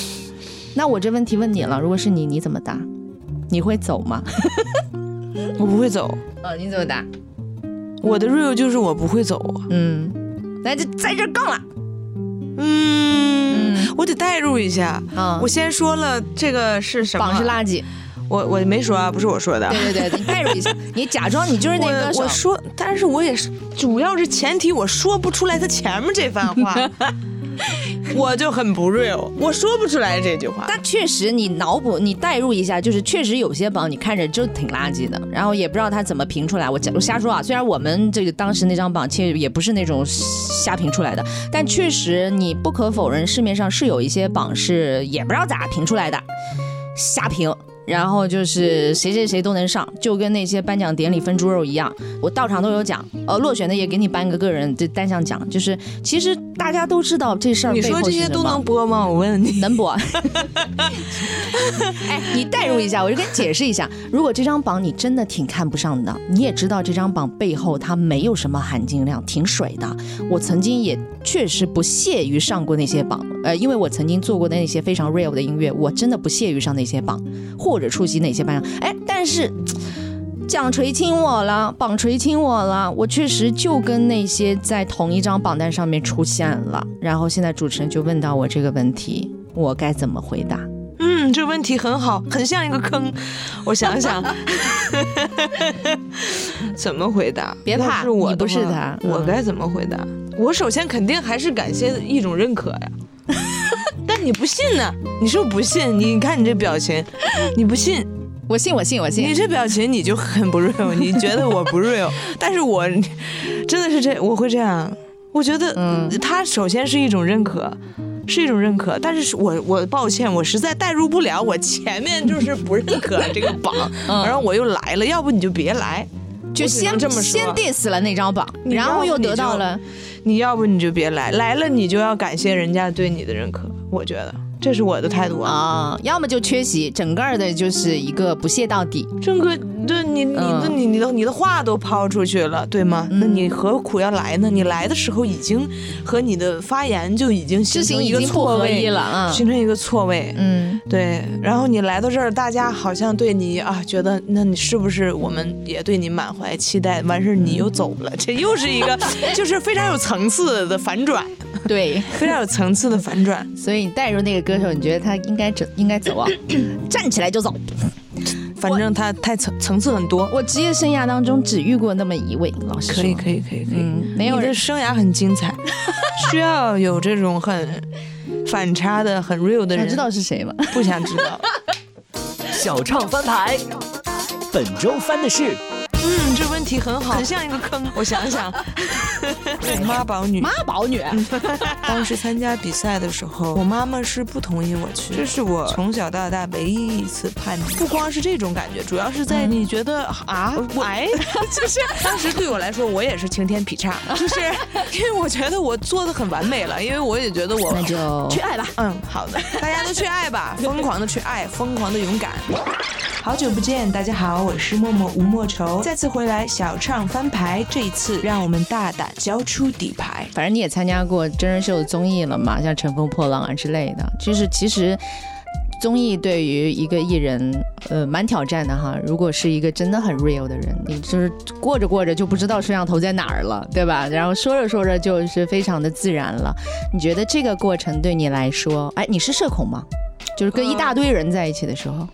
那我这问题问你了，如果是你，你怎么答？你会走吗？我不会走。哦，你怎么答？我的 real 就是我不会走。嗯，那就在这杠了。嗯，我得代入一下。啊，我先说了这个是什么？榜是垃圾。我我没说啊，不是我说的。对对对，你代入一下，你假装你就是那个。我说，但是我也是，主要是前提我说不出来他前面这番话。我就很不 real，我说不出来这句话。但确实，你脑补，你代入一下，就是确实有些榜你看着就挺垃圾的，然后也不知道他怎么评出来。我我瞎说啊，虽然我们这个当时那张榜其实也不是那种瞎评出来的，但确实你不可否认，市面上是有一些榜是也不知道咋评出来的，瞎评。然后就是谁谁谁都能上，就跟那些颁奖典礼分猪肉一样，我到场都有奖，呃，落选的也给你颁个个人的单项奖。就是其实大家都知道这事儿，你说这些都能播吗？我问你，能播？哎，你代入一下，我就跟你解释一下，如果这张榜你真的挺看不上的，你也知道这张榜背后它没有什么含金量，挺水的。我曾经也确实不屑于上过那些榜，呃，因为我曾经做过的那些非常 real 的音乐，我真的不屑于上那些榜，或。或者出席哪些颁奖？哎，但是奖垂青我了，榜垂青我了，我确实就跟那些在同一张榜单上面出现了。然后现在主持人就问到我这个问题，我该怎么回答？嗯，这问题很好，很像一个坑。我想想，怎么回答？别怕，是我不是他，我该怎么回答？我首先肯定还是感谢一种认可呀。但你不信呢？你是不是不信？你看你这表情，你不信？我信，我信，我信。你这表情你就很不 real，你觉得我不 real，但是我真的是这，我会这样。我觉得，嗯，他首先是一种认可，是一种认可，但是我我抱歉，我实在代入不了，我前面就是不认可这个榜，然后我又来了，要不你就别来，就先这么先 diss 了那张榜，然后又得到了。你要不你就别来，来了你就要感谢人家对你的认可，我觉得这是我的态度啊。要么就缺席，整个的就是一个不屑到底。郑哥，对你，你的你你的你的话都抛出去了，对吗？那你何苦要来呢？你来的时候已经和你的发言就已经形成一个错位了，形成一个错位。嗯，对。然后你来到这儿，大家好像对你啊，觉得那你是不是我们也对你满怀期待？完事儿你又走了，这又是一个就是非常有层。层次的反转，对，非常有层次的反转。所以你带入那个歌手，你觉得他应该走，应该走啊，站起来就走。反正他太层层次很多。我职业生涯当中只遇过那么一位老师。可以，可以，可以，可以。没有，你的生涯很精彩，需要有这种很反差的、很 real 的人。知道是谁吗？不想知道。小唱翻牌，本周翻的是。嗯，题很好，很像一个坑。我想想，妈宝女，妈宝女。当时参加比赛的时候，我妈妈是不同意我去，这是我从小到大唯一一次叛逆。不光是这种感觉，主要是在你觉得啊，我哎，就是当时对我来说，我也是晴天劈叉，就是因为我觉得我做的很完美了，因为我也觉得我那就去爱吧。嗯，好的，大家都去爱吧，疯狂的去爱，疯狂的勇敢。好久不见，大家好，我是默默吴莫愁，再次回来小唱翻牌，这一次让我们大胆交出底牌。反正你也参加过真人秀综艺了嘛，像乘风破浪啊之类的。就是其实综艺对于一个艺人，呃，蛮挑战的哈。如果是一个真的很 real 的人，你就是过着过着就不知道摄像头在哪儿了，对吧？然后说着说着就是非常的自然了。你觉得这个过程对你来说，哎，你是社恐吗？就是跟一大堆人在一起的时候。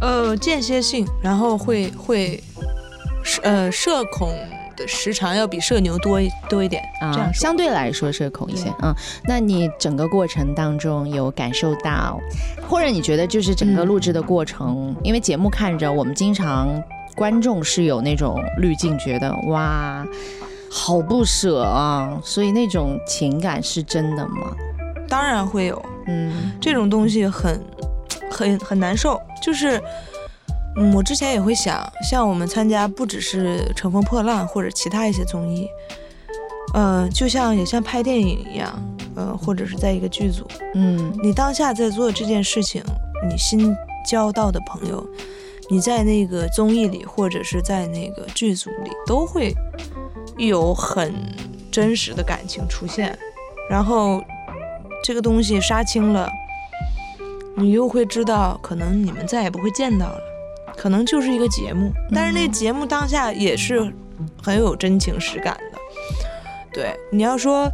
呃，间歇性，然后会会，呃，社恐的时长要比社牛多多一点啊，这样相对来说社恐一些嗯。那你整个过程当中有感受到，或者你觉得就是整个录制的过程，因为节目看着我们经常观众是有那种滤镜，觉得哇，好不舍啊，所以那种情感是真的吗？当然会有，嗯，这种东西很。很很难受，就是，嗯，我之前也会想，像我们参加不只是《乘风破浪》或者其他一些综艺，呃，就像也像拍电影一样，呃，或者是在一个剧组，嗯，你当下在做这件事情，你新交到的朋友，你在那个综艺里或者是在那个剧组里，都会有很真实的感情出现，然后这个东西杀青了，你又会知道，可能你们再也不会见到了，可能就是一个节目，但是那节目当下也是很有真情实感的。对，你要说。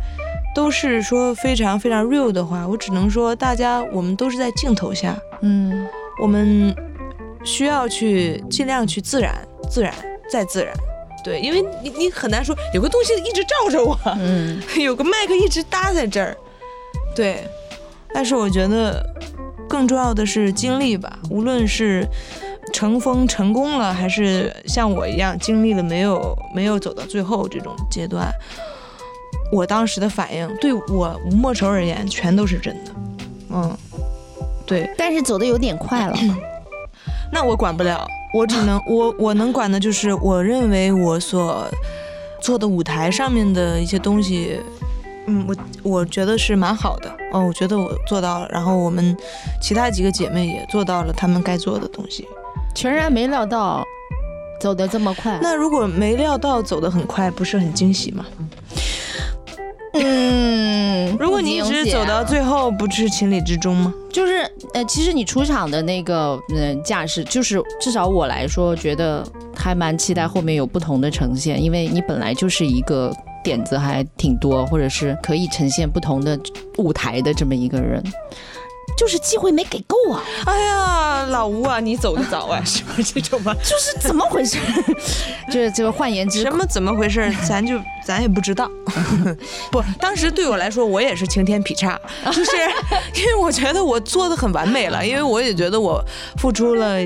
都是说非常非常 real 的话，我只能说大家我们都是在镜头下，嗯，我们需要去尽量去自然，自然再自然，对，因为你你很难说有个东西一直照着我，嗯，有个麦克一直搭在这儿，对，但是我觉得更重要的是经历吧，无论是成风成功了，还是像我一样经历了没有没有走到最后这种阶段。我当时的反应，对我吴莫愁而言，全都是真的。嗯，对。但是走的有点快了，那我管不了，我只能 我我能管的就是，我认为我所做的舞台上面的一些东西，嗯，我我觉得是蛮好的。哦，我觉得我做到了，然后我们其他几个姐妹也做到了她们该做的东西。全然没料到走得这么快。那如果没料到走得很快，不是很惊喜吗？嗯，如果你一直走到最后，不是情理之中吗？就是呃，其实你出场的那个嗯架势，就是至少我来说，觉得还蛮期待后面有不同的呈现，因为你本来就是一个点子还挺多，或者是可以呈现不同的舞台的这么一个人。就是机会没给够啊！哎呀，老吴啊，你走的早啊，是不是这种吗？就是怎么回事？就是这个换言之，什么怎么回事？咱就 咱也不知道。不，当时对我来说，我也是晴天劈叉，就是因为我觉得我做的很完美了，因为我也觉得我付出了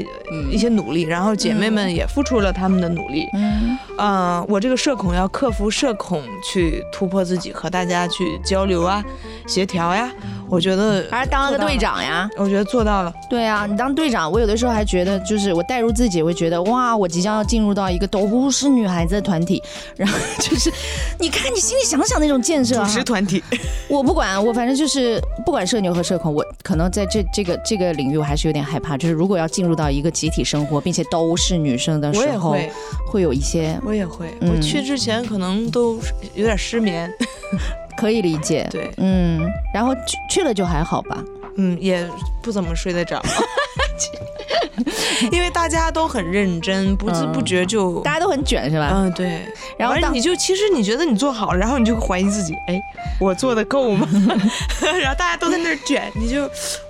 一些努力，然后姐妹们也付出了他们的努力。嗯，啊，我这个社恐要克服社恐，去突破自己，和大家去交流啊，协调呀。我觉得还是当了个队长呀，我觉得做到了。对啊，你当队长，我有的时候还觉得，就是我带入自己，会觉得哇，我即将要进入到一个都不是女孩子的团体，然后 就是，你看你心里想想那种建设。主持团体，我不管，我反正就是不管社牛和社恐，我可能在这这个这个领域，我还是有点害怕。就是如果要进入到一个集体生活，并且都是女生的时候，会有一些。我也会，我去之前可能都有点失眠。可以理解，对，嗯，然后去去了就还好吧，嗯，也不怎么睡得着，因为大家都很认真，不知不觉就大家都很卷是吧？嗯，对，然后你就其实你觉得你做好了，然后你就怀疑自己，哎，我做的够吗？然后大家都在那儿卷，你就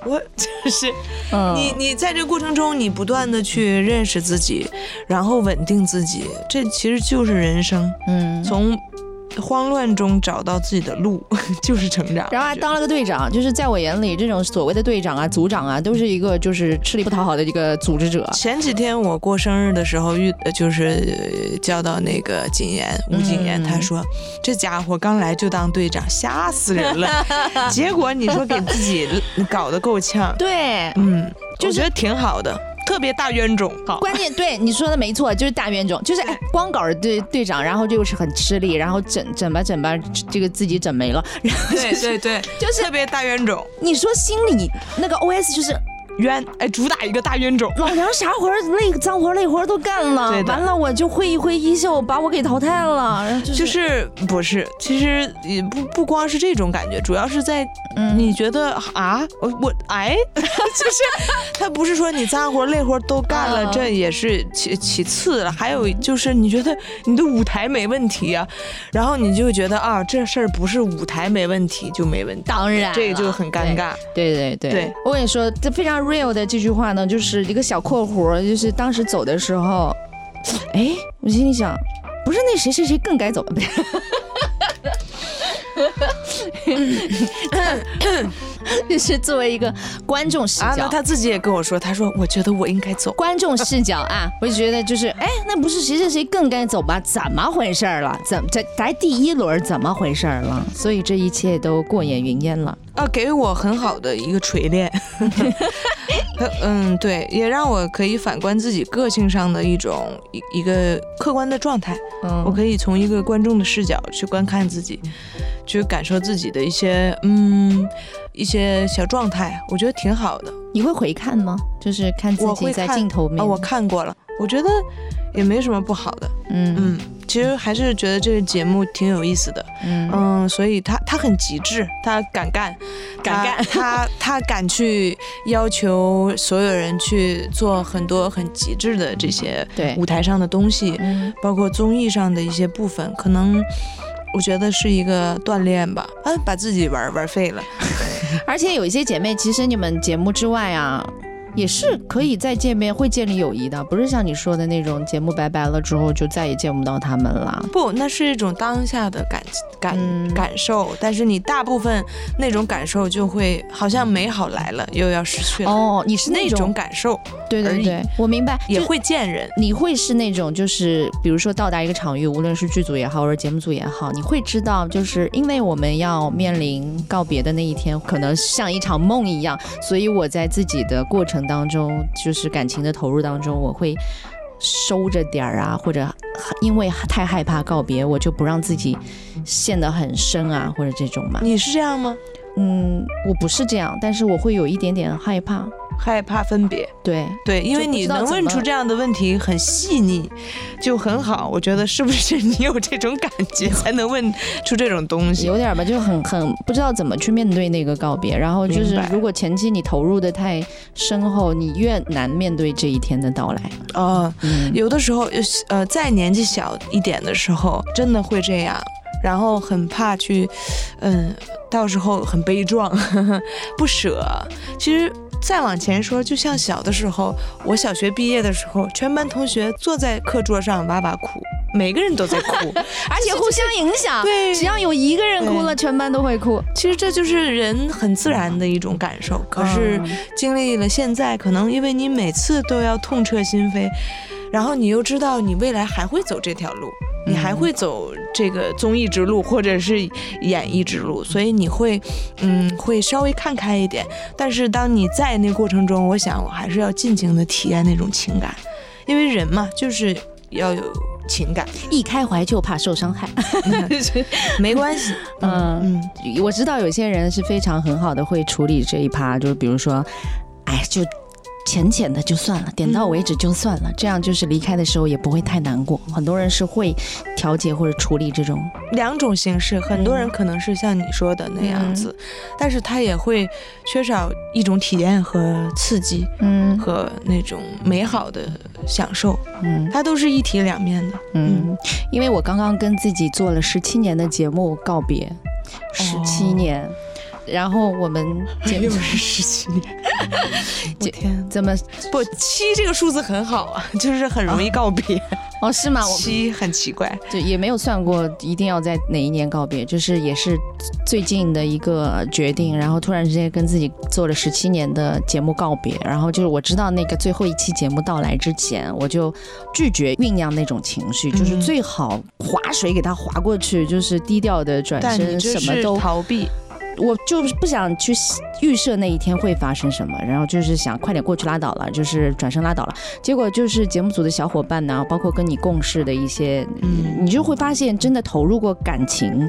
我就是，你你在这个过程中，你不断的去认识自己，然后稳定自己，这其实就是人生，嗯，从。慌乱中找到自己的路 就是成长，然后还当了个队长，就是在我眼里，这种所谓的队长啊、组长啊，都是一个就是吃力不讨好的一个组织者。前几天我过生日的时候遇，就是叫到那个景言吴景言，他说这家伙刚来就当队长，吓死人了。结果你说给自己搞得够呛，对，嗯，我觉得挺好的。特别大冤种，好，关键对你说的没错，就是大冤种，就是哎，光搞队队长，然后就是很吃力，然后整整吧整吧，这个自己整没了，对对对，就是特别大冤种。你说心里那个 O S 就是冤，哎，主打一个大冤种，老娘啥活累脏活累活都干了，完了我就挥一挥衣袖把我给淘汰了，就是不是，其实也不不光是这种感觉，主要是在。你觉得啊，我我哎，就是他不是说你脏活累活都干了，这也是其其次了。还有就是你觉得你的舞台没问题啊，然后你就觉得啊，这事儿不是舞台没问题就没问题，当然这个就很尴尬。对对对对，我跟你说，这非常 real 的这句话呢，就是一个小括弧，就是当时走的时候，哎，我心里想，不是那谁谁谁更该走，不就 是作为一个观众视角，他自己也跟我说，他说我觉得我应该走。观众视角啊，我就觉得就是，哎，那不是谁谁谁更该走吧？怎么回事了？怎在在第一轮怎么回事了？所以这一切都过眼云烟了。啊，给我很好的一个锤炼。嗯，对，也让我可以反观自己个性上的一种一一个客观的状态。嗯，我可以从一个观众的视角去观看自己，去感受自己的一些嗯一些小状态，我觉得挺好的。你会回看吗？就是看自己在镜头面。我看过了，我觉得也没什么不好的。嗯嗯。其实还是觉得这个节目挺有意思的，嗯嗯，所以他他很极致，他敢干，敢干，他 他敢去要求所有人去做很多很极致的这些对舞台上的东西，包括综艺上的一些部分，可能我觉得是一个锻炼吧，啊，把自己玩玩废了，而且有一些姐妹，其实你们节目之外啊。也是可以再见面，会建立友谊的，不是像你说的那种节目拜拜了之后就再也见不到他们了。不，那是一种当下的感感感受，但是你大部分那种感受就会好像美好来了又要失去了。哦，你是那种感受，对对对，我明白，也会见人。你会是那种就是，比如说到达一个场域，无论是剧组也好，或者节目组也好，你会知道，就是因为我们要面临告别的那一天，可能像一场梦一样，所以我在自己的过程。当中就是感情的投入当中，我会收着点儿啊，或者因为太害怕告别，我就不让自己陷得很深啊，或者这种嘛。你是这样吗？嗯，我不是这样，但是我会有一点点害怕。害怕分别，对对，因为你能问出这样的问题很细腻，就很好。我觉得是不是你有这种感觉才能问出这种东西？有点吧，就很很不知道怎么去面对那个告别。然后就是，如果前期你投入的太深厚，你越难面对这一天的到来。嗯，有的时候，呃，在年纪小一点的时候，真的会这样，然后很怕去，嗯，到时候很悲壮，不舍。其实。再往前说，就像小的时候，我小学毕业的时候，全班同学坐在课桌上哇哇哭，每个人都在哭，而且互相影响。对，只要有一个人哭了，全班都会哭。其实这就是人很自然的一种感受。可是经历了现在，可能因为你每次都要痛彻心扉，然后你又知道你未来还会走这条路。你还会走这个综艺之路，或者是演艺之路，所以你会，嗯，会稍微看开一点。但是当你在那过程中，我想我还是要尽情的体验那种情感，因为人嘛，就是要有情感。一开怀就怕受伤害，没关系。嗯嗯，我知道有些人是非常很好的会处理这一趴，就是比如说，哎，就。浅浅的就算了，点到为止就算了，这样就是离开的时候也不会太难过。很多人是会调节或者处理这种。两种形式，很多人可能是像你说的那样子，但是他也会缺少一种体验和刺激，嗯，和那种美好的享受，嗯，它都是一体两面的，嗯，因为我刚刚跟自己做了十七年的节目告别，十七年。然后我们又是十七年，我天，怎么不七这个数字很好啊？就是很容易告别哦，是吗？七很奇怪，就也没有算过一定要在哪一年告别，就是也是最近的一个决定，然后突然之间跟自己做了十七年的节目告别，然后就是我知道那个最后一期节目到来之前，我就拒绝酝酿那种情绪，就是最好划水给它划过去，就是低调的转身，什么都逃避。我就是不想去预设那一天会发生什么，然后就是想快点过去拉倒了，就是转身拉倒了。结果就是节目组的小伙伴呢，包括跟你共事的一些，嗯，你就会发现真的投入过感情。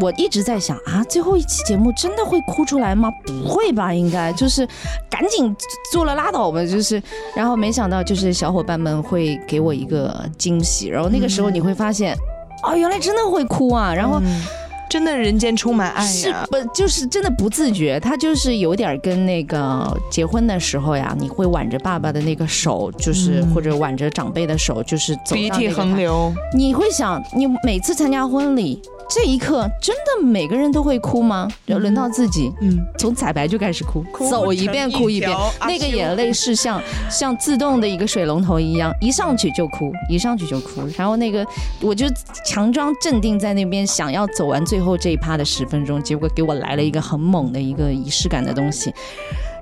我一直在想啊，最后一期节目真的会哭出来吗？不会吧，应该就是赶紧做了拉倒吧，就是。然后没想到就是小伙伴们会给我一个惊喜，然后那个时候你会发现，哦，原来真的会哭啊，然后。真的人间充满爱呀，不就是真的不自觉，他就是有点跟那个结婚的时候呀，你会挽着爸爸的那个手，就是或者挽着长辈的手，就是走鼻涕横流。你会想，你每次参加婚礼。这一刻真的每个人都会哭吗？要轮到自己，嗯，从彩排就开始哭，走一遍哭一遍，那个眼泪是像像自动的一个水龙头一样，一上去就哭，一上去就哭。然后那个我就强装镇定在那边，想要走完最后这一趴的十分钟，结果给我来了一个很猛的一个仪式感的东西。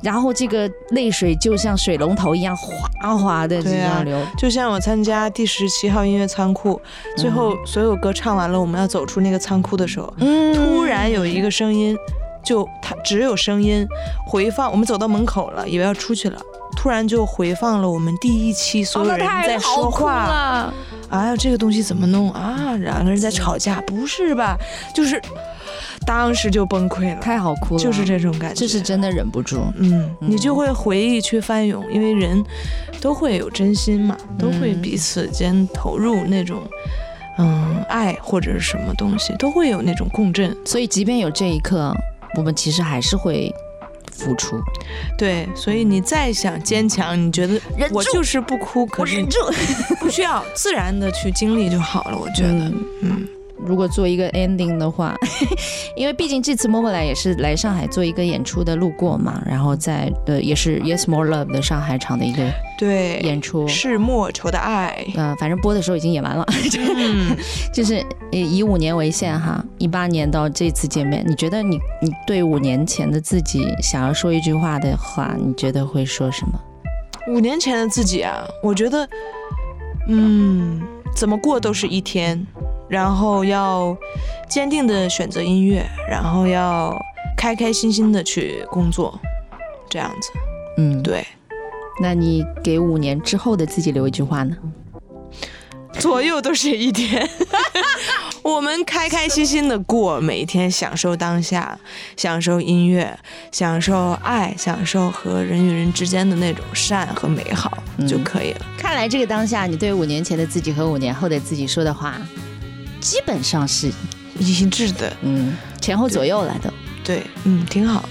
然后这个泪水就像水龙头一样哗哗的这样流，就像我参加第十七号音乐仓库，最后所有歌唱完了，我们要走出那个仓库的时候，突然有一个声音，就它只有声音回放。我们走到门口了，以为要出去了，突然就回放了我们第一期所有人在说话。哎呀，这个东西怎么弄啊？两个人在吵架，不是吧？就是当时就崩溃了，太好哭了，就是这种感觉，这是真的忍不住。嗯，你就会回忆去翻涌，因为人都会有真心嘛，都会彼此间投入那种。嗯，爱或者是什么东西都会有那种共振，所以即便有这一刻，我们其实还是会付出。对，所以你再想坚强，你觉得我就是不哭，可是不需要自然的去经历就好了。我觉得，嗯。如果做一个 ending 的话，因为毕竟这次默默来也是来上海做一个演出的路过嘛，然后在呃也是 Yes More Love 的上海场的一个对演出是莫愁的爱，嗯，反正播的时候已经演完了，就是以五年为限哈，一八年到这次见面，你觉得你你对五年前的自己想要说一句话的话，你觉得会说什么？五年前的自己啊，我觉得，嗯，怎么过都是一天。然后要坚定的选择音乐，然后要开开心心的去工作，这样子。嗯，对。那你给五年之后的自己留一句话呢？左右都是一天，我们开开心心的过每一天，享受当下，享受音乐，享受爱，享受和人与人之间的那种善和美好就可以了。看来这个当下，你对五年前的自己和五年后的自己说的话。基本上是一致的，嗯，前后左右来的，对，嗯，挺好，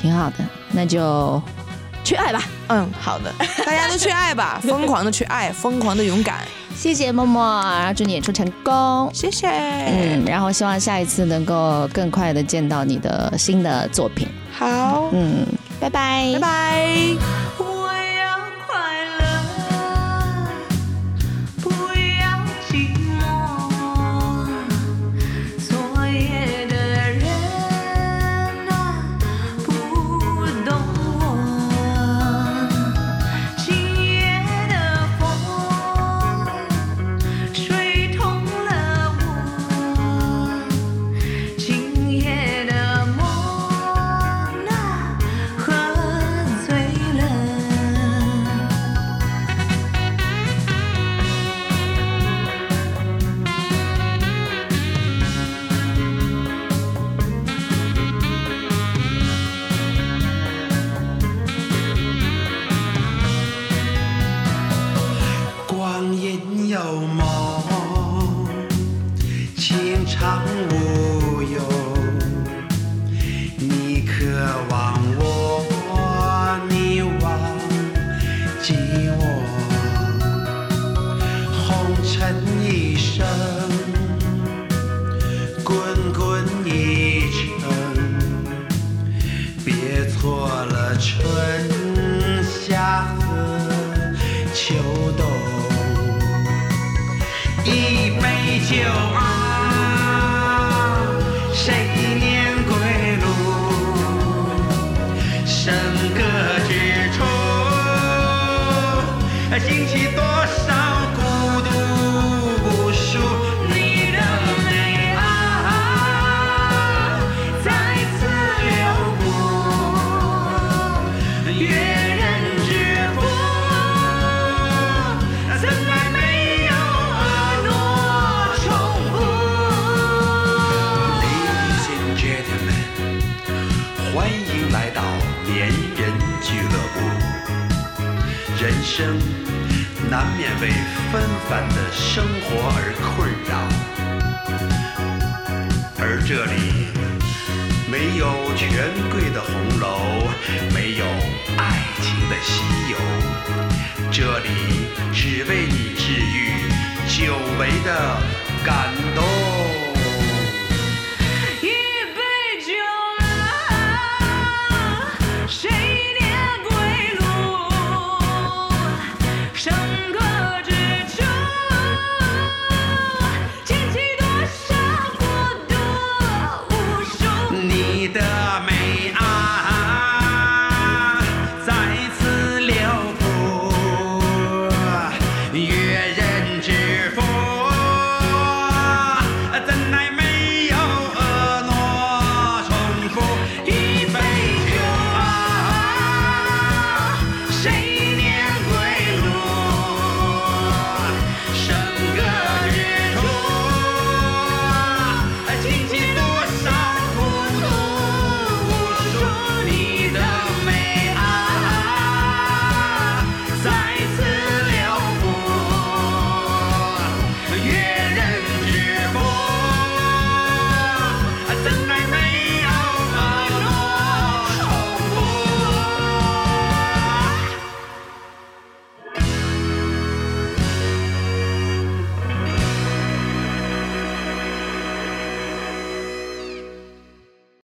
挺好的，那就去爱吧，嗯，好的，大家都去爱吧，疯狂的去爱，疯狂的勇敢，谢谢默默，然后祝你演出成功，谢谢，嗯，然后希望下一次能够更快的见到你的新的作品，好，嗯，拜拜，拜拜。为纷繁的生活而困扰，而这里没有权贵的红楼，没有爱情的西游，这里只为你治愈久违的感动。